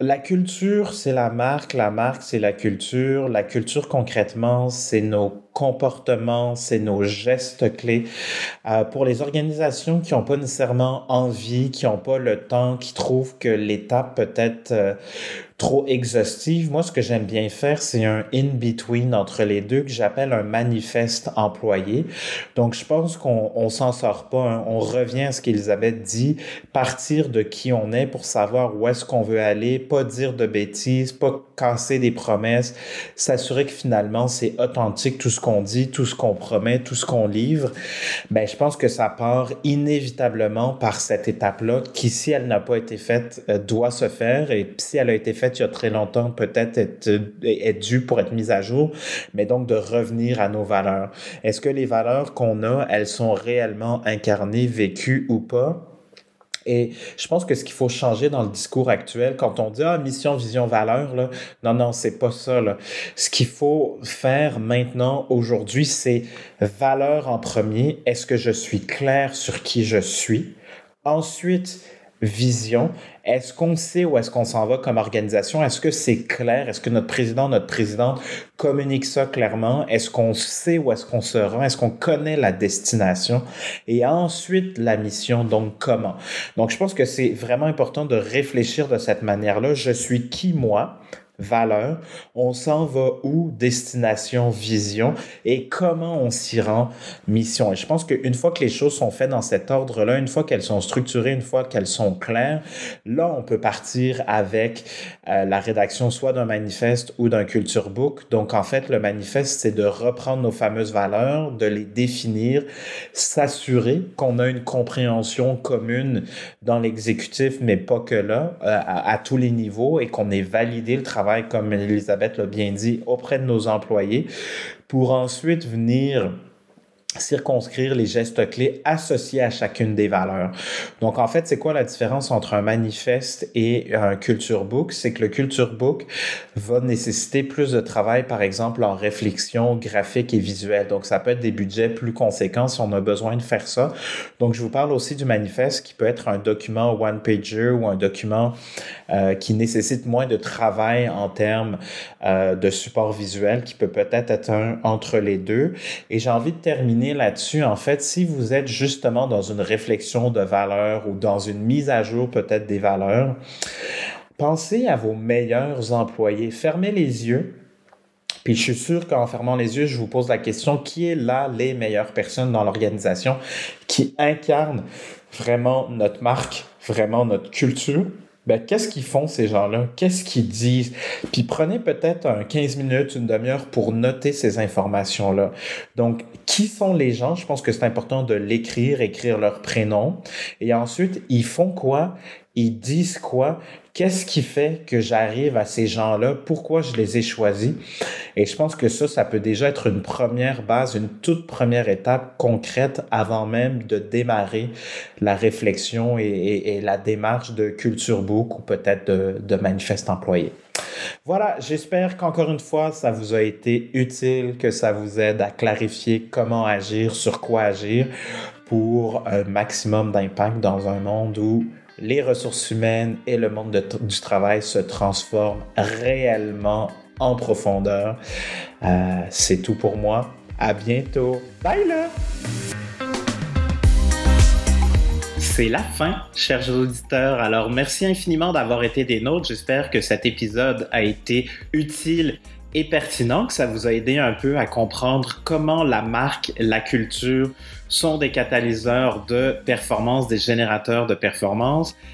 la culture, c'est la marque, la marque, c'est la culture. La culture, concrètement, c'est nos comportements, c'est nos gestes clés. Euh, pour les organisations qui n'ont pas nécessairement envie, qui n'ont pas le temps, qui trouvent que l'étape peut être euh, trop exhaustive. Moi, ce que j'aime bien faire, c'est un in-between entre les deux que j'appelle un manifeste employé. Donc, je pense qu'on on, s'en sort pas. Hein. On revient à ce qu'Elisabeth dit, partir de qui on est pour savoir où est-ce qu'on veut aller, pas dire de bêtises, pas casser des promesses, s'assurer que finalement c'est authentique tout ce qu'on dit, tout ce qu'on promet, tout ce qu'on livre. Ben, je pense que ça part inévitablement par cette étape-là qui, si elle n'a pas été faite, euh, doit se faire. Et si elle a été faite, il y a très longtemps peut-être être, être dû pour être mise à jour, mais donc de revenir à nos valeurs. Est-ce que les valeurs qu'on a, elles sont réellement incarnées, vécues ou pas? Et je pense que ce qu'il faut changer dans le discours actuel, quand on dit ah, mission, vision, valeur, là, non, non, c'est pas ça. Là. Ce qu'il faut faire maintenant, aujourd'hui, c'est valeur en premier. Est-ce que je suis clair sur qui je suis? Ensuite, vision. Est-ce qu'on sait où est-ce qu'on s'en va comme organisation? Est-ce que c'est clair? Est-ce que notre président, notre présidente communique ça clairement? Est-ce qu'on sait où est-ce qu'on se rend? Est-ce qu'on connaît la destination? Et ensuite, la mission, donc comment? Donc, je pense que c'est vraiment important de réfléchir de cette manière-là. Je suis qui, moi? Valeur, on s'en va où, destination, vision, et comment on s'y rend, mission. Et je pense qu'une fois que les choses sont faites dans cet ordre-là, une fois qu'elles sont structurées, une fois qu'elles sont claires, là, on peut partir avec euh, la rédaction soit d'un manifeste ou d'un culture book. Donc, en fait, le manifeste, c'est de reprendre nos fameuses valeurs, de les définir, s'assurer qu'on a une compréhension commune dans l'exécutif, mais pas que là, euh, à, à tous les niveaux, et qu'on ait validé le travail, comme Elisabeth l'a bien dit, auprès de nos employés, pour ensuite venir circonscrire les gestes clés associés à chacune des valeurs. Donc en fait, c'est quoi la différence entre un manifeste et un culture book? C'est que le culture book va nécessiter plus de travail par exemple en réflexion graphique et visuelle. Donc ça peut être des budgets plus conséquents si on a besoin de faire ça. Donc je vous parle aussi du manifeste qui peut être un document one pager ou un document euh, qui nécessite moins de travail en termes euh, de support visuel qui peut peut-être être un entre les deux. Et j'ai envie de terminer là-dessus, en fait, si vous êtes justement dans une réflexion de valeurs ou dans une mise à jour peut-être des valeurs, pensez à vos meilleurs employés. Fermez les yeux. Puis je suis sûr qu'en fermant les yeux, je vous pose la question, qui est là les meilleures personnes dans l'organisation qui incarnent vraiment notre marque, vraiment notre culture? Ben, qu'est-ce qu'ils font ces gens-là? Qu'est-ce qu'ils disent? Puis prenez peut-être un 15 minutes, une demi-heure pour noter ces informations-là. Donc, qui sont les gens? Je pense que c'est important de l'écrire, écrire leur prénom. Et ensuite, ils font quoi? Ils disent quoi? Qu'est-ce qui fait que j'arrive à ces gens-là? Pourquoi je les ai choisis? Et je pense que ça, ça peut déjà être une première base, une toute première étape concrète avant même de démarrer la réflexion et, la démarche de Culture Book ou peut-être de, de manifeste employé. Voilà, j'espère qu'encore une fois, ça vous a été utile, que ça vous aide à clarifier comment agir, sur quoi agir pour un maximum d'impact dans un monde où les ressources humaines et le monde du travail se transforment réellement en profondeur. Euh, c'est tout pour moi. À bientôt. Bye là! C'est la fin, chers auditeurs. Alors, merci infiniment d'avoir été des nôtres. J'espère que cet épisode a été utile et pertinent, que ça vous a aidé un peu à comprendre comment la marque, la culture sont des catalyseurs de performance, des générateurs de performance.